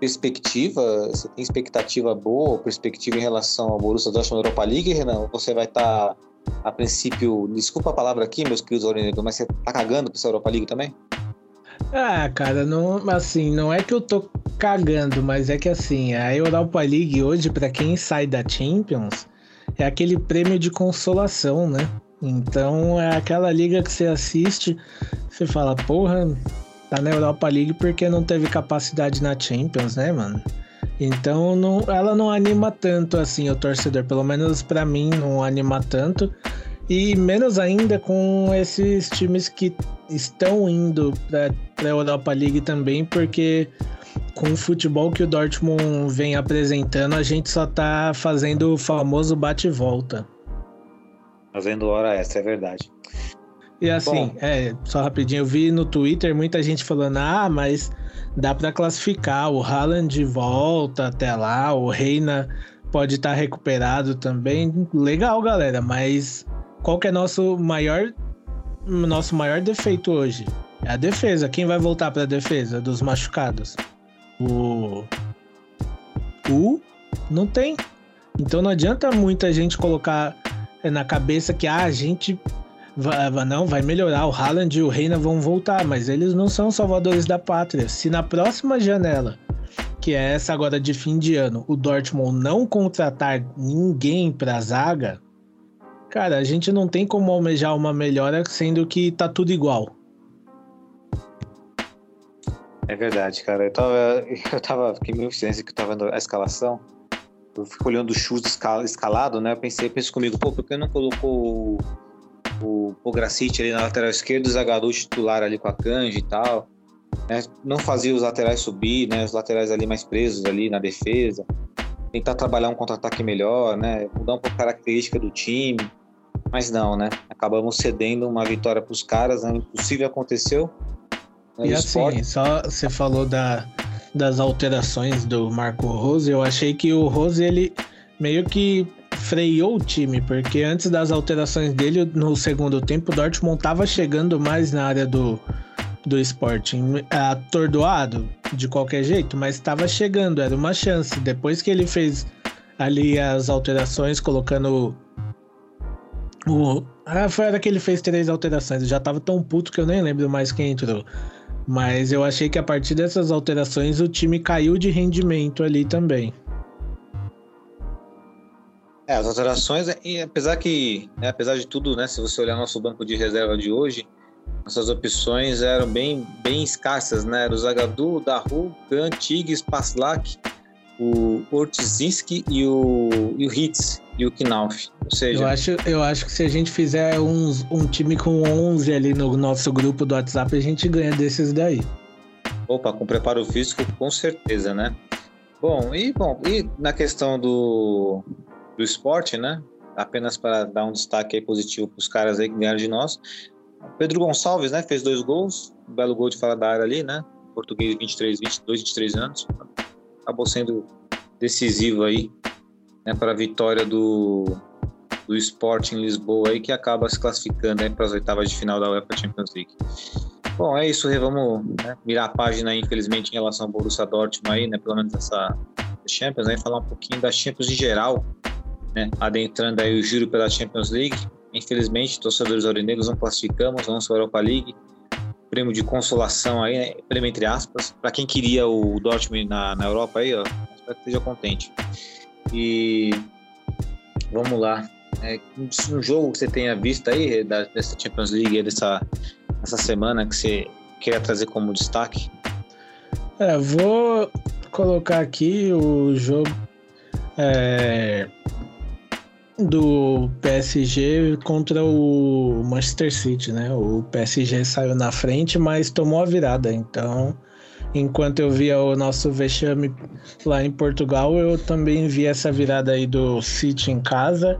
perspectiva, você tem expectativa boa, perspectiva em relação ao Borussia Dortmund Europa League, Renan? Ou você vai estar, tá, a princípio, desculpa a palavra aqui, meus queridos aurinegros, mas você tá cagando pra essa Europa League também? Ah, cara, não, assim, não é que eu tô cagando, mas é que assim, a Europa League hoje, para quem sai da Champions, é aquele prêmio de consolação, né? Então é aquela liga que você assiste, você fala, porra, tá na Europa League porque não teve capacidade na Champions, né, mano? Então não, ela não anima tanto assim o torcedor, pelo menos para mim não anima tanto. E menos ainda com esses times que estão indo para a Europa League também, porque com o futebol que o Dortmund vem apresentando, a gente só tá fazendo o famoso bate-volta. Fazendo hora essa, é verdade. E assim, Bom. é, só rapidinho, eu vi no Twitter muita gente falando: ah, mas dá para classificar, o Haaland volta até lá, o Reina pode estar tá recuperado também. Legal, galera, mas qual que é nosso maior nosso maior defeito hoje? É a defesa. Quem vai voltar para a defesa dos machucados? O o não tem. Então não adianta muita gente colocar na cabeça que ah, a gente Vai, não, vai melhorar. O Haaland e o Reina vão voltar, mas eles não são salvadores da pátria. Se na próxima janela, que é essa agora de fim de ano, o Dortmund não contratar ninguém pra zaga, cara, a gente não tem como almejar uma melhora sendo que tá tudo igual. É verdade, cara. Eu tava, eu tava, fiquei meio silêncio que eu tava vendo a escalação. Eu fico olhando o chute escalado, né? Eu pensei, comigo, pô, por que não colocou o Pogracic ali na lateral esquerda, o Zagadou titular ali com a Kanji e tal. Né? Não fazia os laterais subir, né? Os laterais ali mais presos ali na defesa. tentar trabalhar um contra-ataque melhor, né? Mudar um pouco a característica do time. Mas não, né? Acabamos cedendo uma vitória para os caras, né? Impossível aconteceu. Né? E assim, só você falou da, das alterações do Marco Rose, eu achei que o Rose ele meio que freou o time, porque antes das alterações dele no segundo tempo, o Dortmund estava chegando mais na área do, do Sporting, atordoado de qualquer jeito, mas estava chegando, era uma chance. Depois que ele fez ali as alterações, colocando o. Ah, foi a hora que ele fez três alterações. Eu já tava tão puto que eu nem lembro mais quem entrou. Mas eu achei que a partir dessas alterações o time caiu de rendimento ali também. É, as alterações, e apesar que, né, apesar de tudo, né, se você olhar nosso banco de reserva de hoje, nossas opções eram bem, bem escassas, né? Era o Zagadu, o Daru, Gan, Tigres, Paslak, o Ortizinski e o, e o Hitz e o Knauf. Ou seja, eu acho, eu acho que se a gente fizer uns, um time com 11 ali no nosso grupo do WhatsApp, a gente ganha desses daí. Opa, com preparo físico, com certeza, né? Bom, e bom, e na questão do, do esporte, né? Apenas para dar um destaque positivo para os caras aí que ganharam de nós. Pedro Gonçalves, né? Fez dois gols, um belo gol de fora da área ali, né? Português 23, 22, 23 anos. Acabou sendo decisivo aí, né? Para a vitória do, do Sport em Lisboa aí, que acaba se classificando aí para as oitavas de final da UEFA Champions League. Bom, é isso, vamos né, virar a página, infelizmente, em relação ao Borussia Dortmund aí, né? Pelo menos essa Champions, aí, falar um pouquinho da Champions em geral, né? Adentrando aí o giro pela Champions League. Infelizmente, torcedores aurinegros não classificamos, vamos para a Europa League. Prêmio de consolação aí, né? prêmio entre aspas, para quem queria o Dortmund na, na Europa aí, ó, espero que esteja contente. E vamos lá. É, um jogo que você tenha visto aí da, dessa Champions League, dessa, dessa semana, que você queria trazer como destaque? É, vou colocar aqui o jogo. É, do PSG contra o Manchester City, né? O PSG saiu na frente, mas tomou a virada. Então, enquanto eu via o nosso vexame lá em Portugal, eu também vi essa virada aí do City em casa,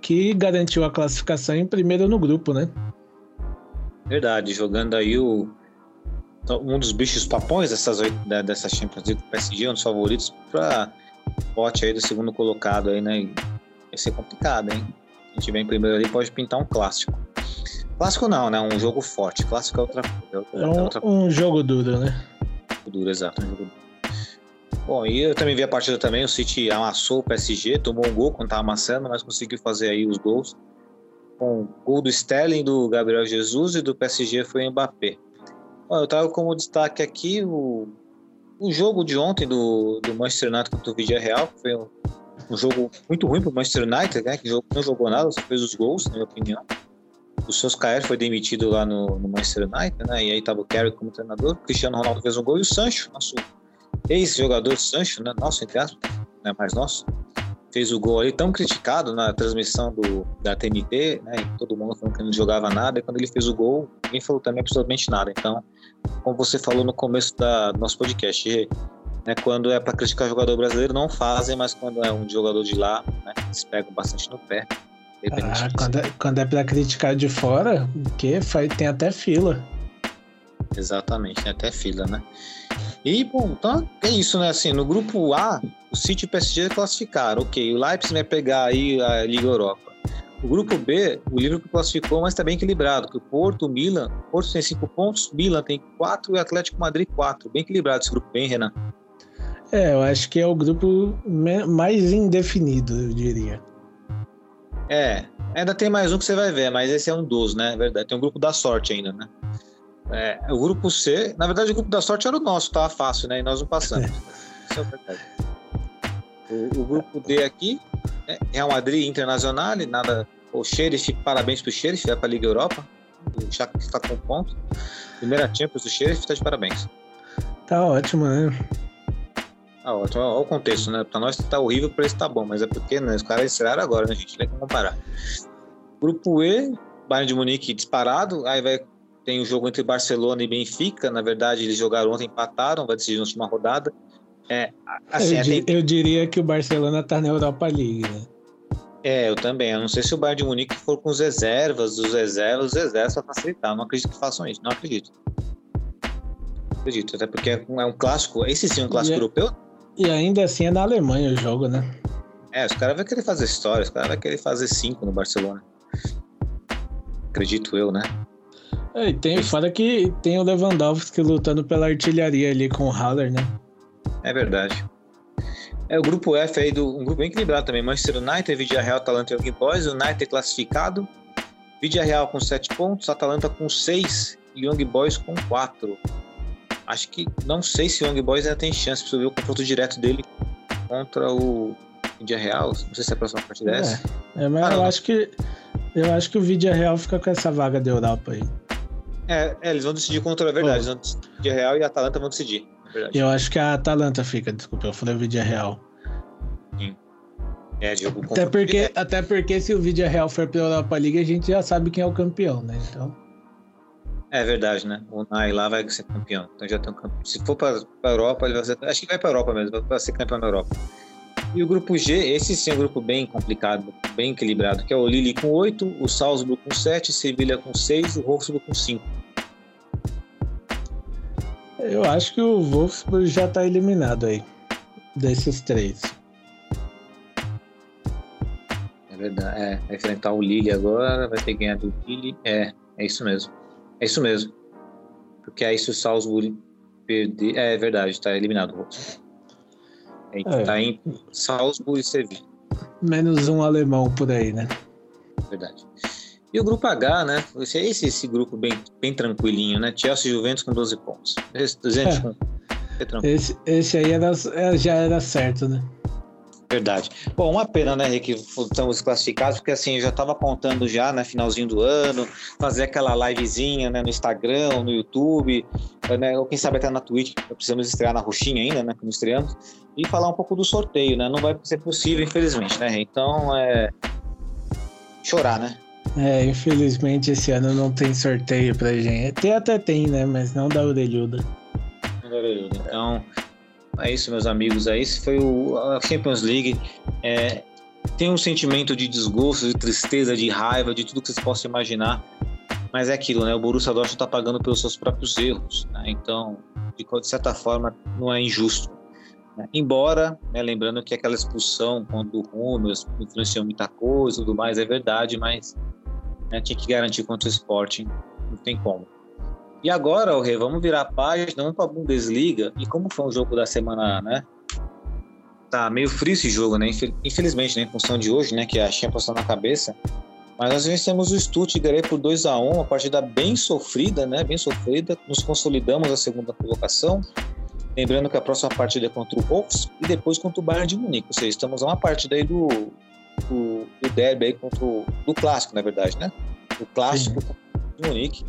que garantiu a classificação em primeiro no grupo, né? Verdade, jogando aí o um dos bichos papões dessas dessa Champions League, o PSG, um dos favoritos para pote aí do segundo colocado aí, né? Vai ser complicado, hein? A gente vem primeiro ali, pode pintar um clássico. Clássico não, né? Um jogo forte. Clássico é outra coisa. É, é um, outra... um jogo duro, né? Duro, exato. Um jogo duro. Bom, e eu também vi a partida também. O City amassou o PSG, tomou um gol quando estava amassando, mas conseguiu fazer aí os gols. Com gol do Sterling, do Gabriel Jesus e do PSG foi o Mbappé. Bom, eu trago como destaque aqui o, o jogo de ontem do, do Manchester United contra o Vidia Real, que foi um um jogo muito ruim para o Manchester United, né? Que não jogou nada, só fez os gols, na minha opinião. O Solskjaer foi demitido lá no, no Manchester United, né? E aí estava o Carrick como treinador. O Cristiano Ronaldo fez um gol e o Sancho, nosso ex-jogador Sancho, né? Nosso, entre aspas, né? Mais nosso. Fez o gol ali tão criticado na transmissão do, da TNT, né? E todo mundo falando que ele não jogava nada. E quando ele fez o gol, ninguém falou também absolutamente nada. Então, como você falou no começo da, do nosso podcast, né, quando é para criticar jogador brasileiro, não fazem, mas quando é um jogador de lá, né, eles pegam bastante no pé. Ah, quando, é, quando é para criticar de fora, que faz, tem até fila. Exatamente, tem até fila, né? E, bom, então é isso, né? Assim, no grupo A, o City e o PSG classificaram. Ok, o Leipzig vai pegar aí a Liga Europa. O grupo B, o Liverpool classificou, mas está bem equilibrado. Que o Porto, o Milan, o Porto tem cinco pontos, Milan tem quatro e o Atlético Madrid quatro. Bem equilibrado esse grupo, bem, Renan? É, eu acho que é o grupo mais indefinido, eu diria. É, ainda tem mais um que você vai ver, mas esse é um dos, né? É verdade, tem um grupo da sorte ainda, né? É, o grupo C, na verdade, o grupo da sorte era o nosso, tava fácil, né? E nós não passamos. Isso é verdade. O, o, grupo D aqui, é Real Madrid Internacional, nada. O Sheriff, parabéns pro Sheriff, vai pra Liga Europa. O Chaco está com ponto. Primeira Champions do Sheriff, tá de parabéns. Tá ótimo, né? Ah, ótimo. Olha o contexto, né? Pra nós tá horrível, pra eles tá bom, mas é porque né, os caras estrearam agora, né, gente? Tem que comparar. Grupo E, Bayern de Munique disparado, aí vai tem o jogo entre Barcelona e Benfica, na verdade eles jogaram ontem, empataram, vai decidir na última rodada. É, assim, eu, é, tem- eu diria que o Barcelona tá na Europa League, né? é, eu também. Eu não sei se o Bayern de Munique for com os reservas, os reservas, os reservas para facilitar. Eu não acredito que façam isso. Não acredito. Não acredito, até porque é um, é um clássico. Esse sim é um clássico E é- europeu. E ainda assim é na Alemanha o jogo, né? É, os caras vão querer fazer história, os caras vão querer fazer cinco no Barcelona. Acredito eu, né? É, e tem, fora que tem o Lewandowski lutando pela artilharia ali com o Haller, né? É verdade. É o grupo F aí, do, um grupo bem equilibrado também. Manchester United, Vidia Real, Atalanta e Young Boys. United classificado. Vidia Real com 7 pontos, Atalanta com 6 e Young Boys com 4. Acho que não sei se o Young Boys ainda tem chance. Preciso ver o confronto direto dele contra o Vidia Real. Não sei se é a próxima partida é essa. É, mas Ah, eu não. acho que eu acho que o Vidia Real fica com essa vaga da Europa aí. É, é, eles vão decidir contra a verdade. Eles vão decidir Vidia Real e a Atalanta vão decidir. É verdade. Eu acho que a Atalanta fica, desculpa, eu falei o Vidia Real. É, jogo Até porque, até porque se o Vidia Real for pra Europa League, a gente já sabe quem é o campeão, né? Então, É verdade, né? O Nai lá vai ser campeão. Então já tem um campeão. Se for para a Europa, ele vai ser. Acho que vai para a Europa mesmo, vai ser campeão na Europa. E o grupo G, esse sim é um grupo bem complicado, bem equilibrado, que é o Lille com 8, o Salzburg com 7, Sevilha com 6 e o Wolfsburg com 5. eu acho que o Wolfsburg já tá eliminado aí. Desses três. É verdade. É, vai enfrentar o Lille agora, vai ter que ganhar do Lille. É, é isso mesmo. É isso mesmo. Porque aí se o Salzburg perder. É, verdade, tá eliminado. É, É. Tá em Salzburg e Sevilha. Menos um alemão por aí, né? Verdade. E o grupo H, né? Esse, esse, esse grupo bem, bem tranquilinho, né? Chelsea e Juventus com 12 pontos. 200 É. com. É. Esse, esse aí era, é, já era certo, né? Verdade. Bom, uma pena, né, Rick? Estamos classificados, porque assim, eu já estava contando já, né, finalzinho do ano, fazer aquela livezinha, né, no Instagram, no YouTube, né, ou quem sabe até na Twitch, precisamos estrear na roxinha ainda, né, que não estreamos, e falar um pouco do sorteio, né? Não vai ser possível, infelizmente, né? Então, é. Chorar, né? É, infelizmente esse ano não tem sorteio pra gente. Tem até tem, né? Mas não da orelhuda. Então, é isso, meus amigos. É Esse foi o a Champions League. É, tem um sentimento de desgosto, de tristeza, de raiva, de tudo que vocês possam imaginar. Mas é aquilo, né? O Borussia Dortmund está pagando pelos seus próprios erros. né? Então, de, de certa forma, não é injusto. né? Embora, né, lembrando que aquela expulsão quando o Hummels influenciou muita coisa e tudo mais, é verdade, mas né, tinha que garantir contra o Sporting. Não tem como. E agora, o Rei, vamos virar a página, vamos para a Bundesliga. E como foi um jogo da semana, né? Tá meio frio esse jogo, né? Infel- Infelizmente, né? Em função de hoje, né? Que a Champions tá na cabeça. Mas nós vencemos o Stuttgart aí por 2 a 1 uma partida bem sofrida, né? Bem sofrida. Nos consolidamos a segunda colocação. Lembrando que a próxima partida é contra o Wolves e depois contra o Bayern de Munique. Ou seja, estamos a uma partida aí do, do, do derby aí contra o, do clássico, na verdade, né? O clássico de Munique.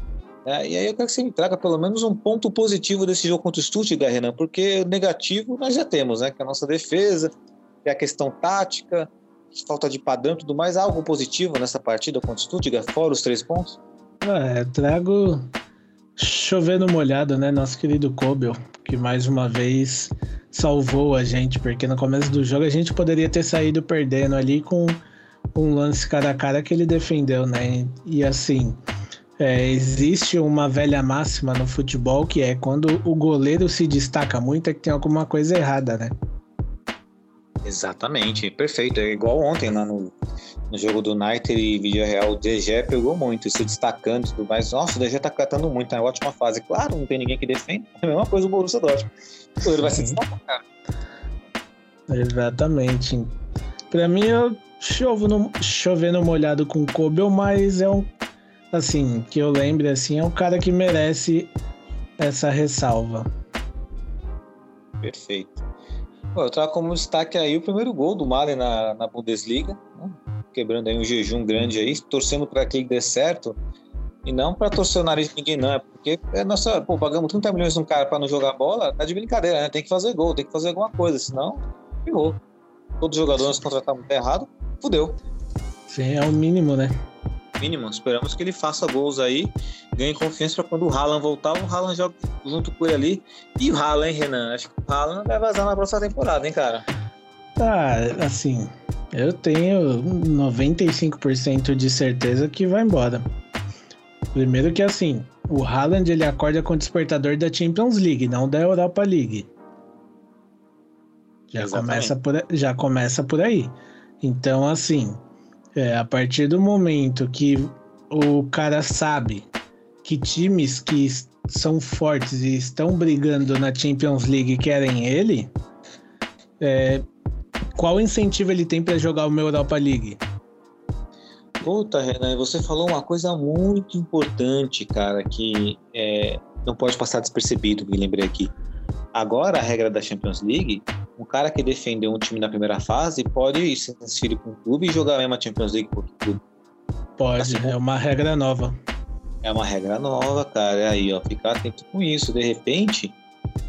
É, e aí eu quero que você me traga pelo menos um ponto positivo desse jogo contra o Stuttgart, Renan, porque o negativo nós já temos, né? Que é a nossa defesa, que é a questão tática, falta de padrão e tudo mais. Algo positivo nessa partida contra o Stuttgart, fora os três pontos? É, trago chovendo molhado, né? Nosso querido Kobel, que mais uma vez salvou a gente, porque no começo do jogo a gente poderia ter saído perdendo ali com um lance cara a cara que ele defendeu, né? E assim, é, existe uma velha máxima no futebol que é quando o goleiro se destaca muito é que tem alguma coisa errada, né? Exatamente, perfeito. É igual ontem lá no, no jogo do United e Vídeo Real, o DG pegou muito, se destacando e tudo mais. Nossa, o DG tá catando muito, tá em ótima fase. Claro, não tem ninguém que defende. É a mesma coisa o Borussia Dortmund. O goleiro vai se destacar. Exatamente. Pra mim, eu chovo no, chovendo molhado com o Kobel, mas é um. Assim, que eu lembre, assim, é um cara que merece essa ressalva. Perfeito. Pô, eu trago como destaque aí o primeiro gol do Malen na, na Bundesliga, né? quebrando aí um jejum grande aí, torcendo para que ele dê certo e não para torcer o nariz de ninguém, não. É porque é nossa, pô, pagamos 30 milhões num cara para não jogar bola, tá de brincadeira, né? Tem que fazer gol, tem que fazer alguma coisa, senão ferrou. Todos os jogadores contrataram muito errado, fudeu. Sim, é o mínimo, né? Mínimo. Esperamos que ele faça gols aí, ganhe confiança para quando o Haaland voltar, o Haaland joga junto com ele ali. E o Haaland, hein, Renan? Acho que o Haaland vai vazar na próxima temporada, hein, cara? Ah, assim, eu tenho 95% de certeza que vai embora. Primeiro que assim, o Haaland ele acorda com o despertador da Champions League, não da Europa League. Já começa, por, já começa por aí. Então, assim, é, a partir do momento que o cara sabe que times que são fortes e estão brigando na Champions League querem ele, é, qual incentivo ele tem para jogar uma Europa League? Puta, Renan, você falou uma coisa muito importante, cara, que é, não pode passar despercebido, me lembrei aqui. Agora, a regra da Champions League, um cara que defendeu um time na primeira fase pode se transferir para um clube e jogar a mesma Champions League com outro clube. Pode, assim, é uma regra nova. É uma regra nova, cara. É aí, ó, ficar atento com isso. De repente,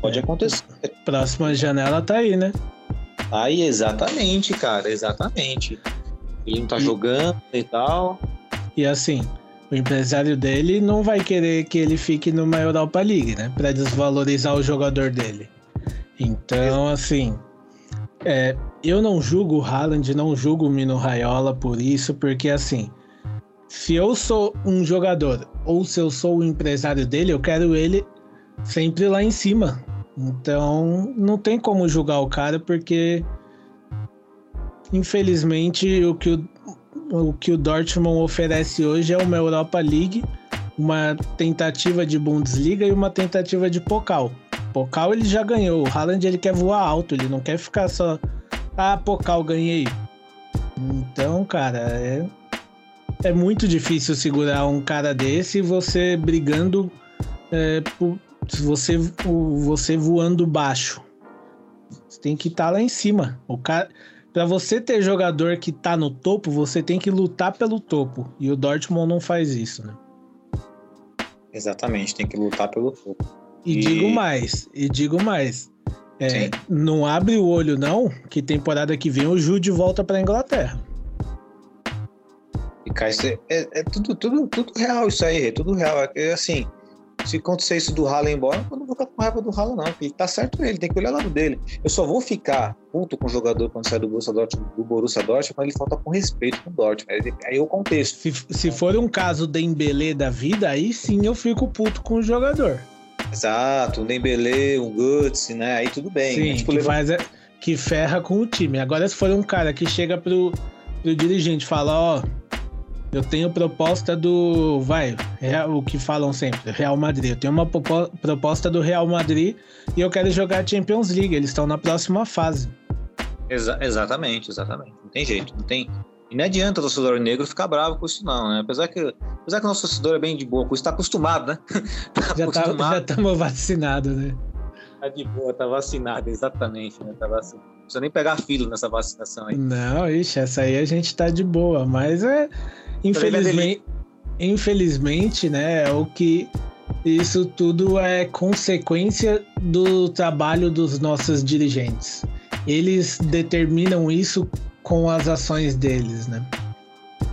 pode é. acontecer. Próxima janela tá aí, né? Tá aí, exatamente, cara, exatamente. Ele não tá e... jogando e tal. E assim, o empresário dele não vai querer que ele fique numa Europa League, né? Pra desvalorizar o jogador dele. Então, assim, é, eu não julgo o Haaland, não julgo o Mino Raiola por isso, porque assim, se eu sou um jogador ou se eu sou o empresário dele, eu quero ele sempre lá em cima. Então, não tem como julgar o cara, porque infelizmente o que o, o que o Dortmund oferece hoje é uma Europa League, uma tentativa de Bundesliga e uma tentativa de Pokal. Pokal ele já ganhou, o Haaland ele quer voar alto, ele não quer ficar só ah, Pokal ganhei. Então, cara, é é muito difícil segurar um cara desse você brigando é, por, você, você voando baixo. Você tem que estar tá lá em cima. O cara, para você ter jogador que tá no topo, você tem que lutar pelo topo. E o Dortmund não faz isso, né? Exatamente, tem que lutar pelo topo. E, e... digo mais, e digo mais. É, não abre o olho não, que temporada que vem o Jude volta para Inglaterra. E cai, é, é, tudo, tudo, tudo real isso aí, é tudo real. É assim, se acontecer isso do Haaland embora, eu não vou ficar com raiva do Haaland, não. Ele tá certo ele, tem que olhar o lado dele. Eu só vou ficar puto com o jogador quando sai do Borussia Dortmund, do Borussia Dortmund quando ele falta com respeito com o Dortmund. Aí o contexto. Se, se for um caso Dembélé da vida, aí sim eu fico puto com o jogador. Exato, um Dembélé, um Guts, né? Aí tudo bem. Sim, né? tipo, que, faz, é, que ferra com o time. Agora se for um cara que chega pro, pro dirigente e fala, ó... Eu tenho proposta do. Vai, o que falam sempre, Real Madrid. Eu tenho uma proposta do Real Madrid e eu quero jogar Champions League. Eles estão na próxima fase. Exa exatamente, exatamente. Não tem jeito, não tem. E não adianta o torcedor negro ficar bravo com isso, não, né? Apesar que, apesar que o nosso torcedor é bem de boa com isso, tá acostumado, né? tá já tá, estamos vacinados, né? Tá de boa, tá vacinado, exatamente, né? Tá vacinado. Não precisa nem pegar fila nessa vacinação aí. Não, ixi, essa aí a gente tá de boa, mas é. Infelizmente, infelizmente, né, é o que isso tudo é consequência do trabalho dos nossos dirigentes. Eles determinam isso com as ações deles, né?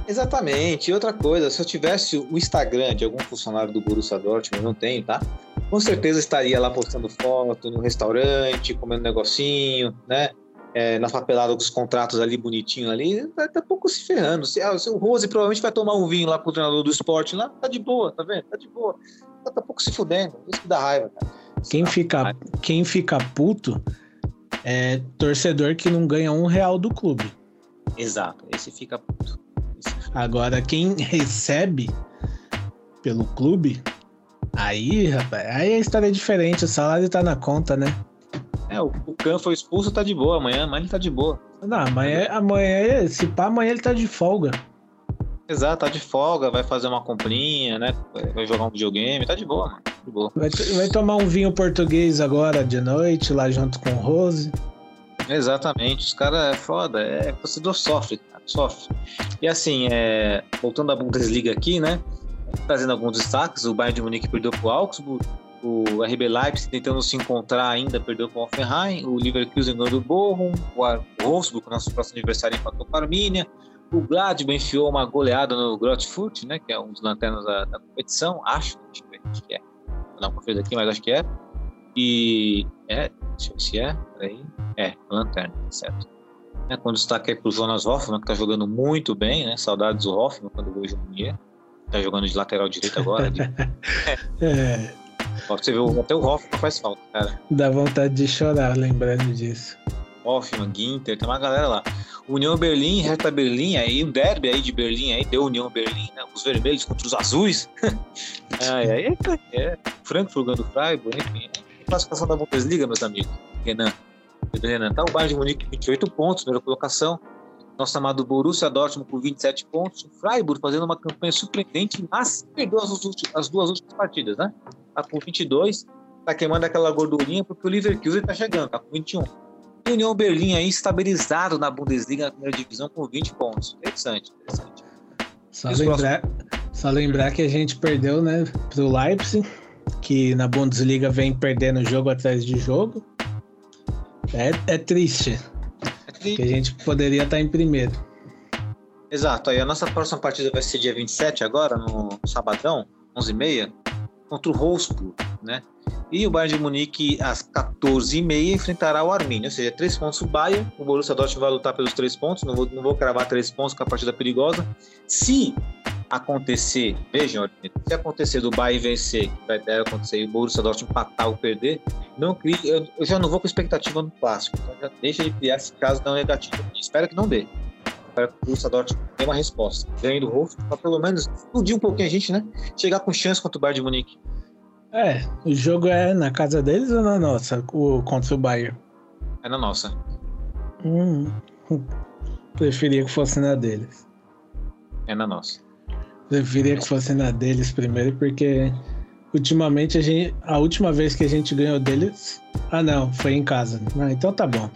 Exatamente. E outra coisa, se eu tivesse o Instagram de algum funcionário do Borussia Dortmund, não tenho, tá? Com certeza estaria lá postando foto no restaurante, comendo um negocinho, né? é, na papelada com os contratos ali bonitinho ali, tá, tá pouco se ferrando. Se, ah, o Rose provavelmente vai tomar um vinho lá com o treinador do esporte lá, tá de boa, tá vendo? Tá de boa. Tá, tá pouco se fudendo. Isso que dá raiva, cara. quem, fica, quem fica puto é torcedor que não ganha um real do clube. Exato, esse fica puto. Agora, quem recebe pelo clube, aí, rapaz, aí a história é diferente, o salário tá na conta, né? É, o, o Khan foi expulso, tá de boa. Amanhã, amanhã ele tá de boa. Não, amanhã, amanhã, se pá, amanhã ele tá de folga. Exato, tá de folga, vai fazer uma comprinha, né? Vai jogar um videogame, tá de boa, mano. De boa. Vai, vai tomar um vinho português agora de noite, lá junto com o Rose. Exatamente, os caras é foda, é torcedor sofre, sofre. E assim, é, voltando à Bundesliga aqui, né? Trazendo alguns destaques, o Bayern de Munique perdeu pro Augsburg, o RB Leipzig tentando se encontrar ainda, perdeu com o Offenheim, o Leverkusen ganhou do Bochum, o Wolfsburg, nosso próximo adversário, empatou com a Armínia, O Gladbach enfiou uma goleada no Grotfurt, né? Que é um dos lanternas da, da competição, acho, acho que, é. Uma conferida aqui, mas acho que é. E é, deixa eu ver se é, peraí. É, lanterna, certo. É, quando destaque aí pro Jonas Hoffmann, que tá jogando muito bem, né? Saudades do Hoffmann quando eu vejo o Munier. Tá jogando de lateral direito agora. De... É, Ó, Você vê, o- até o Hoffmann faz falta, cara. dá vontade de chorar lembrando disso. Hoffmann, Ginter, tem uma galera lá. União Berlim, Hertha Berlim, aí um derby aí de Berlim, aí deu União Berlim, né? Os vermelhos contra os azuis. ai, ai, eita, é. Frankfurt ganhando Freiburg, enfim. É. Classificação da Bundesliga, meus amigos. Renan. Renan, tá o Bayern de Munique com 28 pontos, primeira colocação. Nosso amado Borussia Dortmund com 27 pontos. Freiburg fazendo uma campanha surpreendente, mas perdeu as, as duas últimas partidas, né? Tá com 22, tá queimando aquela gordurinha porque o Leverkusen tá chegando, tá com 21. E o União Berlim aí estabilizado na Bundesliga, na primeira divisão, com 20 pontos. Interessante, interessante. Só lembrar, só lembrar que a gente perdeu, né, pro Leipzig, que na Bundesliga vem perdendo jogo atrás de jogo. É, é triste, que a gente poderia estar em primeiro. Exato, aí a nossa próxima partida vai ser dia 27 agora, no sabadão, 11h30, contra o Wolfsburg, né? E o Bayern de Munique, às 14h30, enfrentará o Arminia, ou seja, três pontos o Bayern, o Borussia Dortmund vai lutar pelos três pontos, não vou, não vou cravar três pontos com a partida perigosa. Se acontecer, vejam, se acontecer do Bayern vencer, que vai deve acontecer, e o Borussia Dortmund empatar ou perder, não crie, eu, eu já não vou com expectativa no clássico, então já deixa de criar esse caso não negativo. Espero que não dê para que o Borussia Dortmund dê uma resposta. Ganhe do Wolfsburg, para pelo menos explodir um pouquinho a gente, né? Chegar com chance contra o Bayern de Munique. É, o jogo é na casa deles ou na nossa, o, contra o Bayern? É na nossa. Hum, preferia que fosse na deles. É na nossa. Preferia que fosse na deles primeiro, porque ultimamente a gente. A última vez que a gente ganhou deles. Ah não, foi em casa. Ah, então tá bom.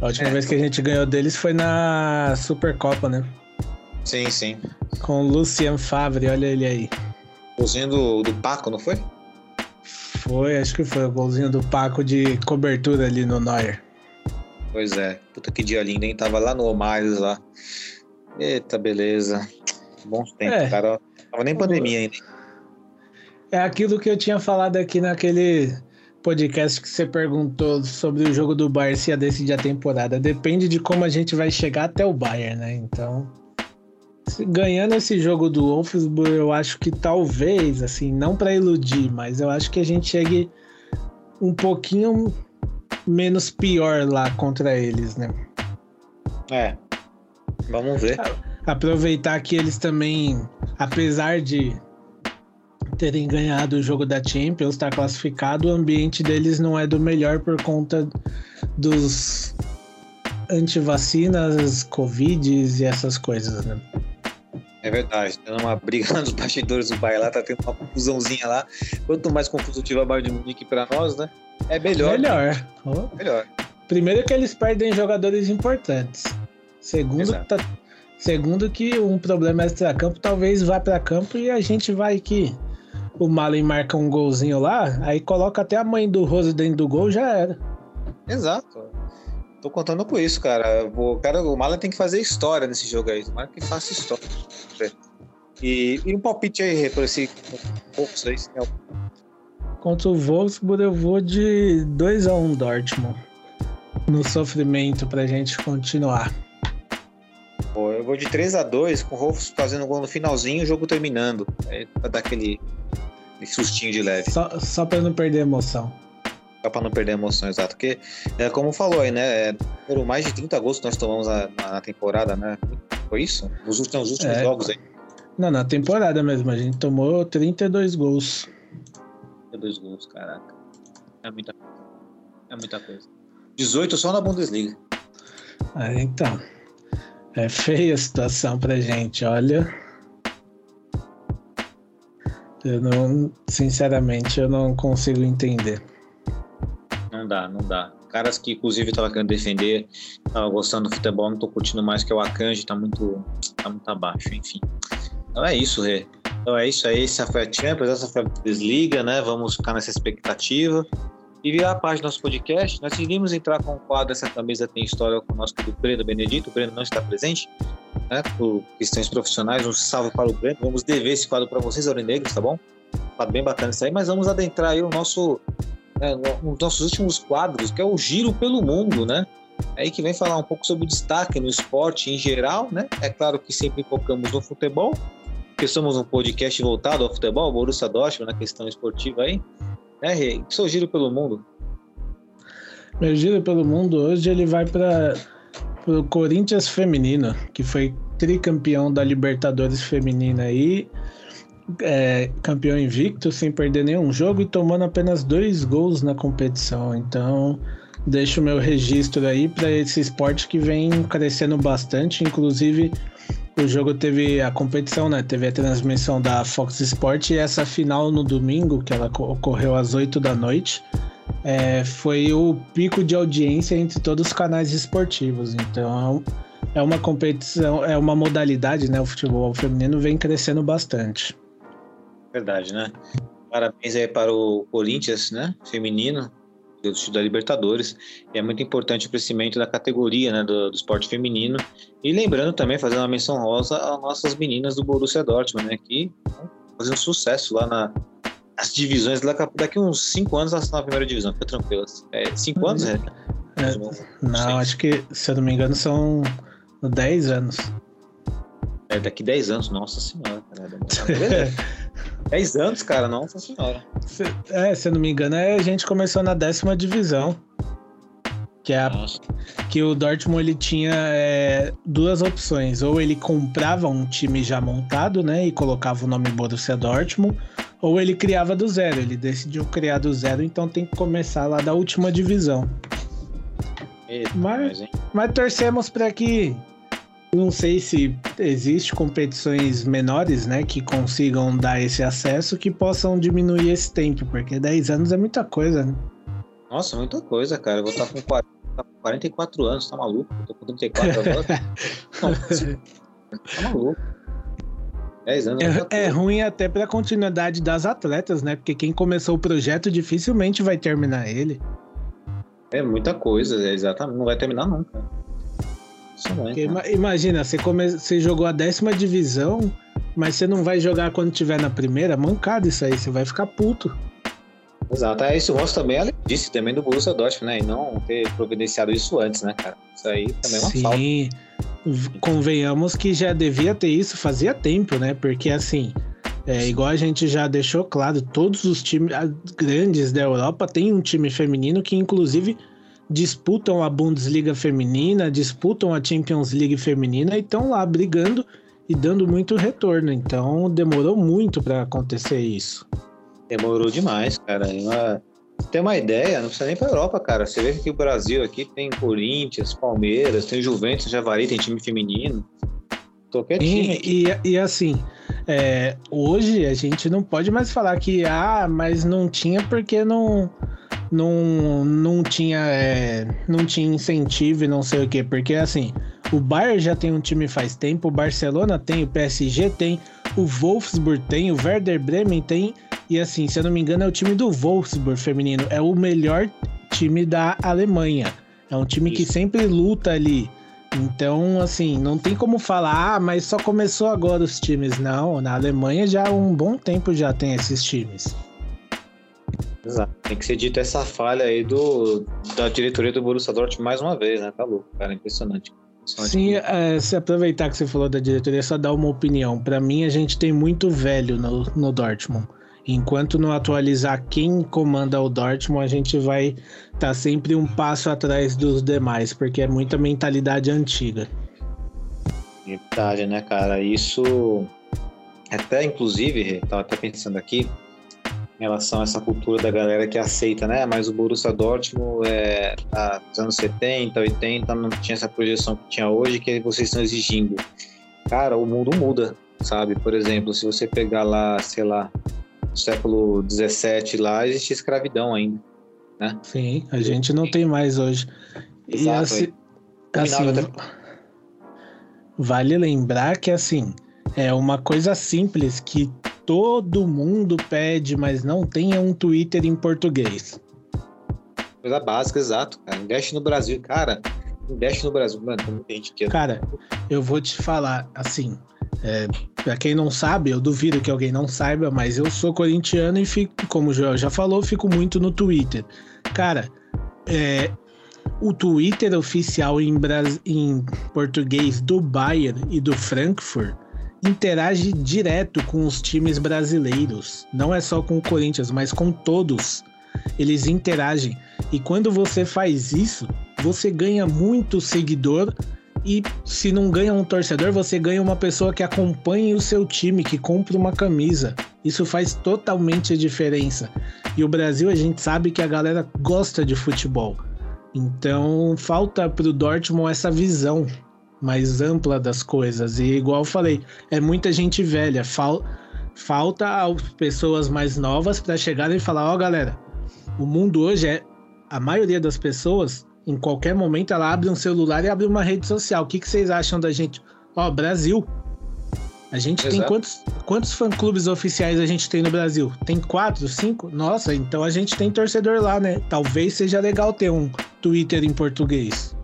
A última É. vez que a gente ganhou deles foi na Supercopa, né? Sim, sim. Com o Lucien Favre, olha ele aí. Golzinho do, do Paco, não foi? Foi, acho que foi o golzinho do Paco de cobertura ali no Neuer. Pois é. Puta que dia lindo, hein? Tava lá no Omares lá. Eita, beleza. Bons tempos, É. cara. Tava nem pandemia ainda. É aquilo que eu tinha falado aqui naquele podcast que você perguntou sobre o jogo do Bayern se ia decidir a temporada. Depende de como a gente vai chegar até o Bayern, né? Então, ganhando esse jogo do Wolfsburg, eu acho que talvez, assim, não para iludir, mas eu acho que a gente chegue um pouquinho menos pior lá contra eles, né? É. Vamos ver. Aproveitar que eles também, apesar de terem ganhado o jogo da Champions, estar classificado, o ambiente deles não é do melhor por conta dos antivacinas, Covid e essas coisas, né? É verdade. Tendo uma briga nos bastidores do Bayern lá, tá tendo uma confusãozinha lá. Quanto mais confuso tiver o Bayern de Munique pra nós, né? É melhor. Melhor. Oh, Melhor. Primeiro que eles perdem jogadores importantes. Segundo, Exato. tá- segundo que um problema extra-campo talvez vá para campo e a gente vai que o Malen marca um golzinho lá, aí coloca até a mãe do Rose dentro do gol, já era. Exato. Tô contando com isso, cara. O, cara, o Mala tem que fazer história nesse jogo aí. Tomara que faça história. E, e um palpite aí, Rê, por esse poucos aí. Contra o Wolfsburg eu vou de 2 a 1 Dortmund. No sofrimento pra gente continuar. Pô, Eu vou de 3 a 2 com o Rolfs fazendo gol no finalzinho e o jogo terminando. Aí, pra dar aquele, aquele sustinho de leve. Só, só pra não perder a emoção. Só pra não perder a emoção, exato. Porque, é, como falou aí, né? é, foram mais de 30 gols que nós tomamos na, na temporada, né? Foi isso? Nos últimos, nos últimos É. jogos aí. Não, na temporada mesmo, a gente tomou 32 gols. dois gols, caraca. É muita coisa. É muita coisa. 18 só na Bundesliga. Ah, então. É feia a situação pra gente, olha. Eu não, sinceramente, eu não consigo entender. Não dá, não dá. Caras que, inclusive, estavam querendo defender, estavam gostando do futebol, não tô curtindo mais, que é o Akanji, tá muito, tá muito abaixo, enfim. Então é isso, Rê. Então é isso aí, essa foi a Champions, essa foi a Bundesliga, né? Vamos ficar nessa expectativa. E virar a página do nosso podcast, nós iríamos entrar com o quadro Essa Camisa Tem História com o nosso querido Breno Benedito. O Breno não está presente, né, por questões profissionais, um salve para o Grêmio. Vamos dever esse quadro para vocês, Aurinegros, tá bom? Tá bem bacana isso aí, mas vamos adentrar aí o nosso, né, um nossos últimos quadros, que é o Giro pelo Mundo, né? Aí que vem falar um pouco sobre o destaque no esporte em geral, né? É claro que sempre focamos no futebol, porque somos um podcast voltado ao futebol, Borussia Dortmund na questão esportiva aí. Né, Rei? Seu giro pelo mundo. Meu giro pelo mundo hoje ele vai para o Corinthians feminino, que foi tricampeão da Libertadores feminina aí, é, campeão invicto, sem perder nenhum jogo e tomando apenas dois gols na competição. Então, deixo o meu registro aí para esse esporte que vem crescendo bastante, inclusive o jogo teve a competição, né? Teve a transmissão da Fox Sport e essa final no domingo, que ela ocorreu às 8 da noite, é, foi o pico de audiência entre todos os canais esportivos. Então é uma competição, é uma modalidade, né? O futebol feminino vem crescendo bastante. Verdade, né? Parabéns aí para o Corinthians, né? Feminino, da Libertadores. E é muito importante o crescimento da categoria né, do, do, esporte feminino. E lembrando também, fazendo uma menção rosa às nossas meninas do Borussia Dortmund, né, que estão fazendo sucesso lá na, as divisões. Daqui uns 5 anos elas estão na primeira divisão, fica tranquilo. 5 é, anos, é? é não, acho que, se eu não me engano, são 10 anos. É, daqui 10 anos, nossa senhora, cara. 10 anos, cara, nossa senhora. Se, é, se eu não me engano, é, a gente começou na décima divisão. Que, é a, que o Dortmund ele tinha é, duas opções. Ou ele comprava um time já montado, né? E colocava o nome Borussia Dortmund. Ou ele criava do zero. Ele decidiu criar do zero, então tem que começar lá da última divisão. Eita, mas, mas, mas torcemos para que não sei se existe competições menores, né, que consigam dar esse acesso, que possam diminuir esse tempo, porque 10 anos é muita coisa, né? Nossa, muita coisa, cara. Eu vou estar com 40, 44 anos, tá maluco? Eu tô com 34 agora. tá maluco. 10 anos. É, é ruim até para a continuidade das atletas, né? Porque quem começou o projeto dificilmente vai terminar ele. É muita coisa, exatamente. Não vai terminar nunca. Porque, imagina, você, come... você jogou a décima divisão, mas você não vai jogar quando tiver na primeira, mancada isso aí, você vai ficar puto. Exato, é isso mostra também, além disso, também do Borussia Dortmund, né? E não ter providenciado isso antes, né, cara? Isso aí também é uma Sim. falta. Sim, convenhamos que já devia ter isso fazia tempo, né? Porque assim, é, igual a gente já deixou claro, todos os times grandes da Europa têm um time feminino que inclusive disputam a Bundesliga feminina, disputam a Champions League feminina e estão lá brigando e dando muito retorno. Então demorou muito para acontecer isso. Demorou demais, cara. Uma... Tem uma ideia, não precisa nem para Europa, cara. Você vê que o Brasil aqui tem Corinthians, Palmeiras, tem Juventus, Javari, tem time feminino. Tô quietinho. E, e, e assim, é, hoje a gente não pode mais falar que, ah, mas não tinha porque não não, não tinha é, não tinha incentivo e não sei o que, porque assim, o Bayern já tem um time faz tempo, o Barcelona tem, o PSG tem, o Wolfsburg tem, o Werder Bremen tem, e assim, se eu não me engano, é o time do Wolfsburg feminino, é o melhor time da Alemanha. É um time Isso. que sempre luta ali. Então, assim, não tem como falar, ah, mas só começou agora os times. Não, na Alemanha já há um bom tempo já tem esses times. Exato. Tem que ser dito essa falha aí do, da diretoria do Borussia Dortmund mais uma vez, né? Tá louco, cara, impressionante. Sim, é, se aproveitar que você falou da diretoria, só dar uma opinião. Para mim, a gente tem muito velho no, no Dortmund. Enquanto não atualizar quem comanda o Dortmund, a gente vai estar tá sempre um passo atrás dos demais, porque é muita mentalidade antiga. Verdade, né, cara? Isso. Até, inclusive, tava até pensando aqui, em relação a essa cultura da galera que aceita, né? Mas o Borussia Dortmund é, nos anos 70, 80 não tinha essa projeção que tinha hoje que vocês estão exigindo. Cara, o mundo muda, sabe? Por exemplo, se você pegar lá, sei lá, no século 17 lá, existe escravidão ainda, né? Sim, a gente não tem mais hoje. Exato, e assim, assim vale lembrar que assim, é uma coisa simples que todo mundo pede, mas não tem um Twitter em português. Coisa básica, exato. Cara. Investe no Brasil. Cara, investe no Brasil. Mano, tem muita gente que. Cara, eu vou te falar, assim, é, pra quem não sabe, eu duvido que alguém não saiba, mas eu sou corintiano e fico, como o Joel já falou, fico muito no Twitter. Cara, é, o Twitter oficial em, em português do Bayern e do Frankfurt interage direto com os times brasileiros. Não é só com o Corinthians, mas com todos. Eles interagem. E quando você faz isso, você ganha muito seguidor. E se não ganha um torcedor, você ganha uma pessoa que acompanhe o seu time, que compra uma camisa. Isso faz totalmente a diferença. E o Brasil, a gente sabe que a galera gosta de futebol. Então, falta pro Dortmund essa visão mais ampla das coisas. E igual eu falei, é muita gente velha. Fal falta pessoas mais novas para chegarem e falar: ó, oh, galera, o mundo hoje é. A maioria das pessoas, em qualquer momento, ela abre um celular e abre uma rede social. O que, que vocês acham da gente? Ó, oh, Brasil. A gente Exato. tem quantos, quantos fã-clubes oficiais a gente tem no Brasil? Tem quatro, cinco? Nossa, então a gente tem torcedor lá, né? Talvez seja legal ter um Twitter em português.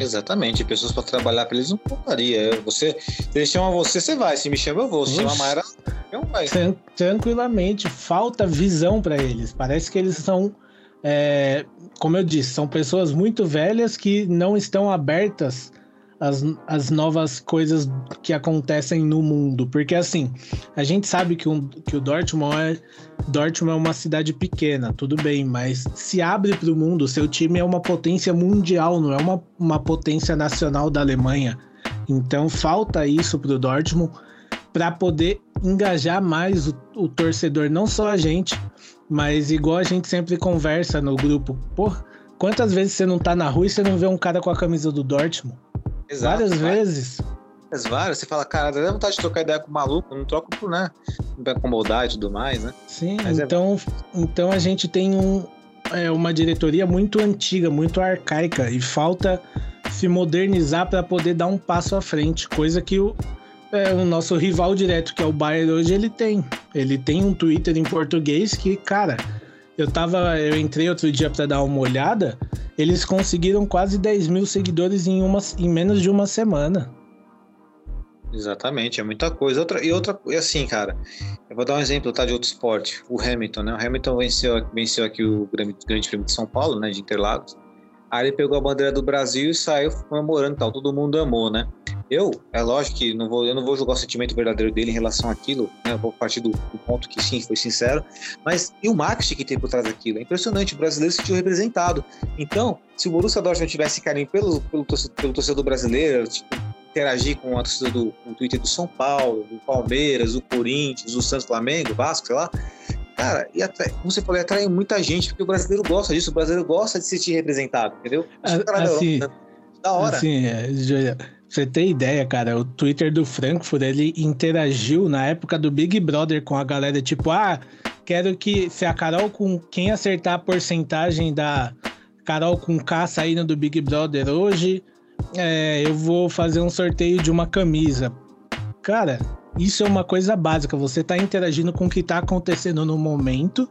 Exatamente, pessoas para trabalhar para eles não contaria. Você, se eles chamam você, você vai. Se me chama, eu vou. Se chama a Mayra, eu vai. Tran tranquilamente, falta visão para eles. Parece que eles são, é, como eu disse, são pessoas muito velhas que não estão abertas as, as novas coisas que acontecem no mundo. Porque assim, a gente sabe que, um, que o Dortmund é, Dortmund é uma cidade pequena, tudo bem, mas se abre para o mundo, seu time é uma potência mundial, não é uma, uma potência nacional da Alemanha. Então falta isso para o Dortmund para poder engajar mais o, o, torcedor, não só a gente, mas igual a gente sempre conversa no grupo. Pô, quantas vezes você não tá na rua e você não vê um cara com a camisa do Dortmund? Exato, várias vezes. Várias, várias. Você fala, cara, dá vontade de trocar ideia com o maluco, não troco por, né? Pra acomodar e tudo mais, né? Sim, Mas é então, é... então a gente tem um, é, uma diretoria muito antiga, muito arcaica, e falta se modernizar para poder dar um passo à frente, coisa que o, é, o nosso rival direto, que é o Bayern hoje, ele tem. Ele tem um Twitter em português que, cara, eu tava. Eu entrei outro dia para dar uma olhada. Eles conseguiram quase 10 mil seguidores em, uma, em menos de uma semana. Exatamente, é muita coisa. Outra, e outra, e assim, cara, eu vou dar um exemplo, tá, de outro esporte. O Hamilton, né? O Hamilton venceu, venceu aqui o Grande, Grande Prêmio de São Paulo, né, de Interlagos. Aí ele pegou a bandeira do Brasil e saiu comemorando tal. Todo mundo amou, né? Eu, é lógico que não vou, eu não vou julgar o sentimento verdadeiro dele em relação àquilo, né? Eu vou partir do, do, ponto que sim, foi sincero. Mas e o marketing que tem por trás daquilo? É impressionante. O brasileiro se sentiu representado. Então, se o Borussia Dortmund tivesse carinho pelo, pelo, torcedor, pelo torcedor brasileiro, tipo, interagir com a torcida do com o Twitter do São Paulo, do Palmeiras, do Corinthians, do Santos Flamengo, Vasco, sei lá, Cara, e atrai, como você falou, atrai muita gente, porque o brasileiro gosta disso, o brasileiro gosta de se sentir representado, entendeu? Assim, Europa, né? Da hora. Assim, é, você tem ideia, cara, o Twitter do Frankfurt, ele interagiu na época do Big Brother com a galera, tipo, ah, quero que se a Carol com quem acertar a porcentagem da Carol com K saindo do Big Brother hoje, é, eu vou fazer um sorteio de uma camisa. Cara, isso é uma coisa básica. Você está interagindo com o que está acontecendo no momento.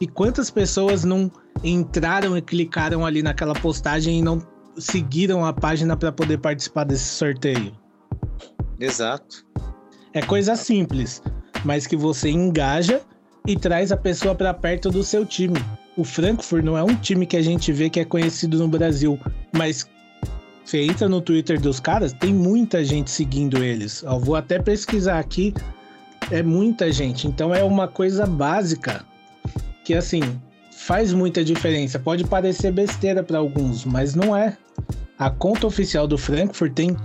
E quantas pessoas não entraram e clicaram ali naquela postagem e não seguiram a página para poder participar desse sorteio? Exato. É coisa simples, mas que você engaja e traz a pessoa para perto do seu time. O Frankfurt não é um time que a gente vê que é conhecido no Brasil, mas você entra no Twitter dos caras, tem muita gente seguindo eles. Eu vou até pesquisar aqui, é muita gente. Então é uma coisa básica que assim faz muita diferença. Pode parecer besteira para alguns, mas não é. A conta oficial do Frankfurt tem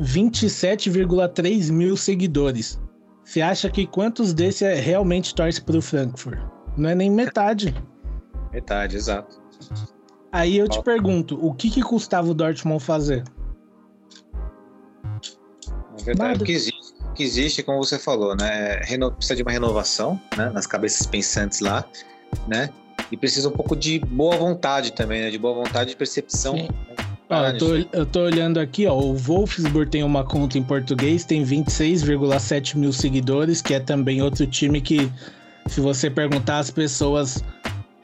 27,3 mil seguidores. Você acha que quantos desses é, realmente torce para o Frankfurt? Não é nem metade. Metade, exato. Aí eu te pergunto, o que, que custava o Dortmund fazer? Na verdade, o que existe, que existe, como você falou, né? Reno, precisa de uma renovação, né? Nas cabeças pensantes lá, né? E precisa um pouco de boa vontade também, né? De boa vontade de percepção. Né? Ó, eu, tô, eu tô olhando aqui, ó. O Wolfsburg tem uma conta em português, tem 26,7 mil seguidores, que é também outro time que, se você perguntar, as pessoas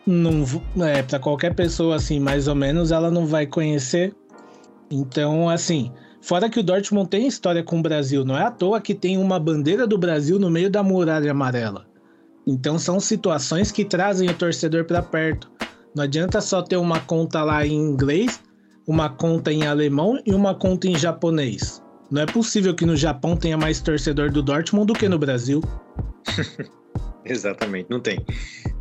não é para qualquer pessoa assim, mais ou menos, ela não vai conhecer. Então, assim, fora que o Dortmund tem história com o Brasil, não é à toa que tem uma bandeira do Brasil no meio da muralha amarela. Então são situações que trazem o torcedor para perto. Não adianta só ter uma conta lá em inglês, uma conta em alemão e uma conta em japonês. Não é possível que no Japão tenha mais torcedor do Dortmund do que no Brasil. Exatamente, não tem.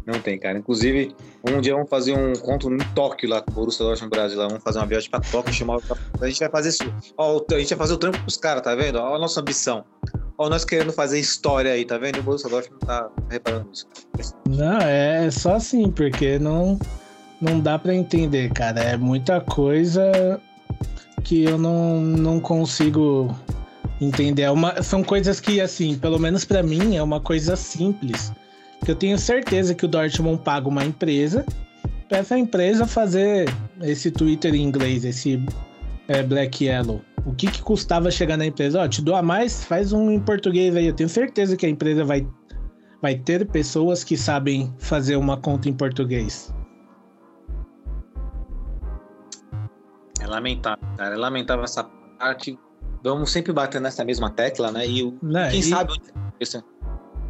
Não tem, cara. Inclusive, um dia vamos fazer um conto em Tóquio lá com o Borussia Dortmund Brasil. Lá. Vamos fazer uma viagem pra Tóquio, chamar A gente vai fazer isso. Ó, a gente vai fazer o trampo pros caras, tá vendo? A nossa ambição. Ó, nós querendo fazer história aí, tá vendo? O Borussia Dortmund tá reparando isso. Não, é só assim, porque não, não dá pra entender, cara. É muita coisa que eu não, não consigo entender. É uma, são coisas que, assim, pelo menos para mim, é uma coisa simples eu tenho certeza que o Dortmund paga uma empresa para essa empresa fazer esse Twitter em inglês, esse é, Black Yellow. O que, que custava chegar na empresa? Ó, oh, te dou a mais, faz um em português aí. Eu tenho certeza que a empresa vai, vai ter pessoas que sabem fazer uma conta em português. É lamentável, cara. É lamentável essa parte. Vamos sempre bater nessa mesma tecla, né? E Não, quem e... sabe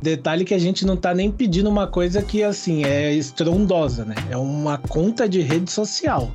Detalhe que a gente não tá nem pedindo uma coisa que, assim, é estrondosa, né? É uma conta de rede social.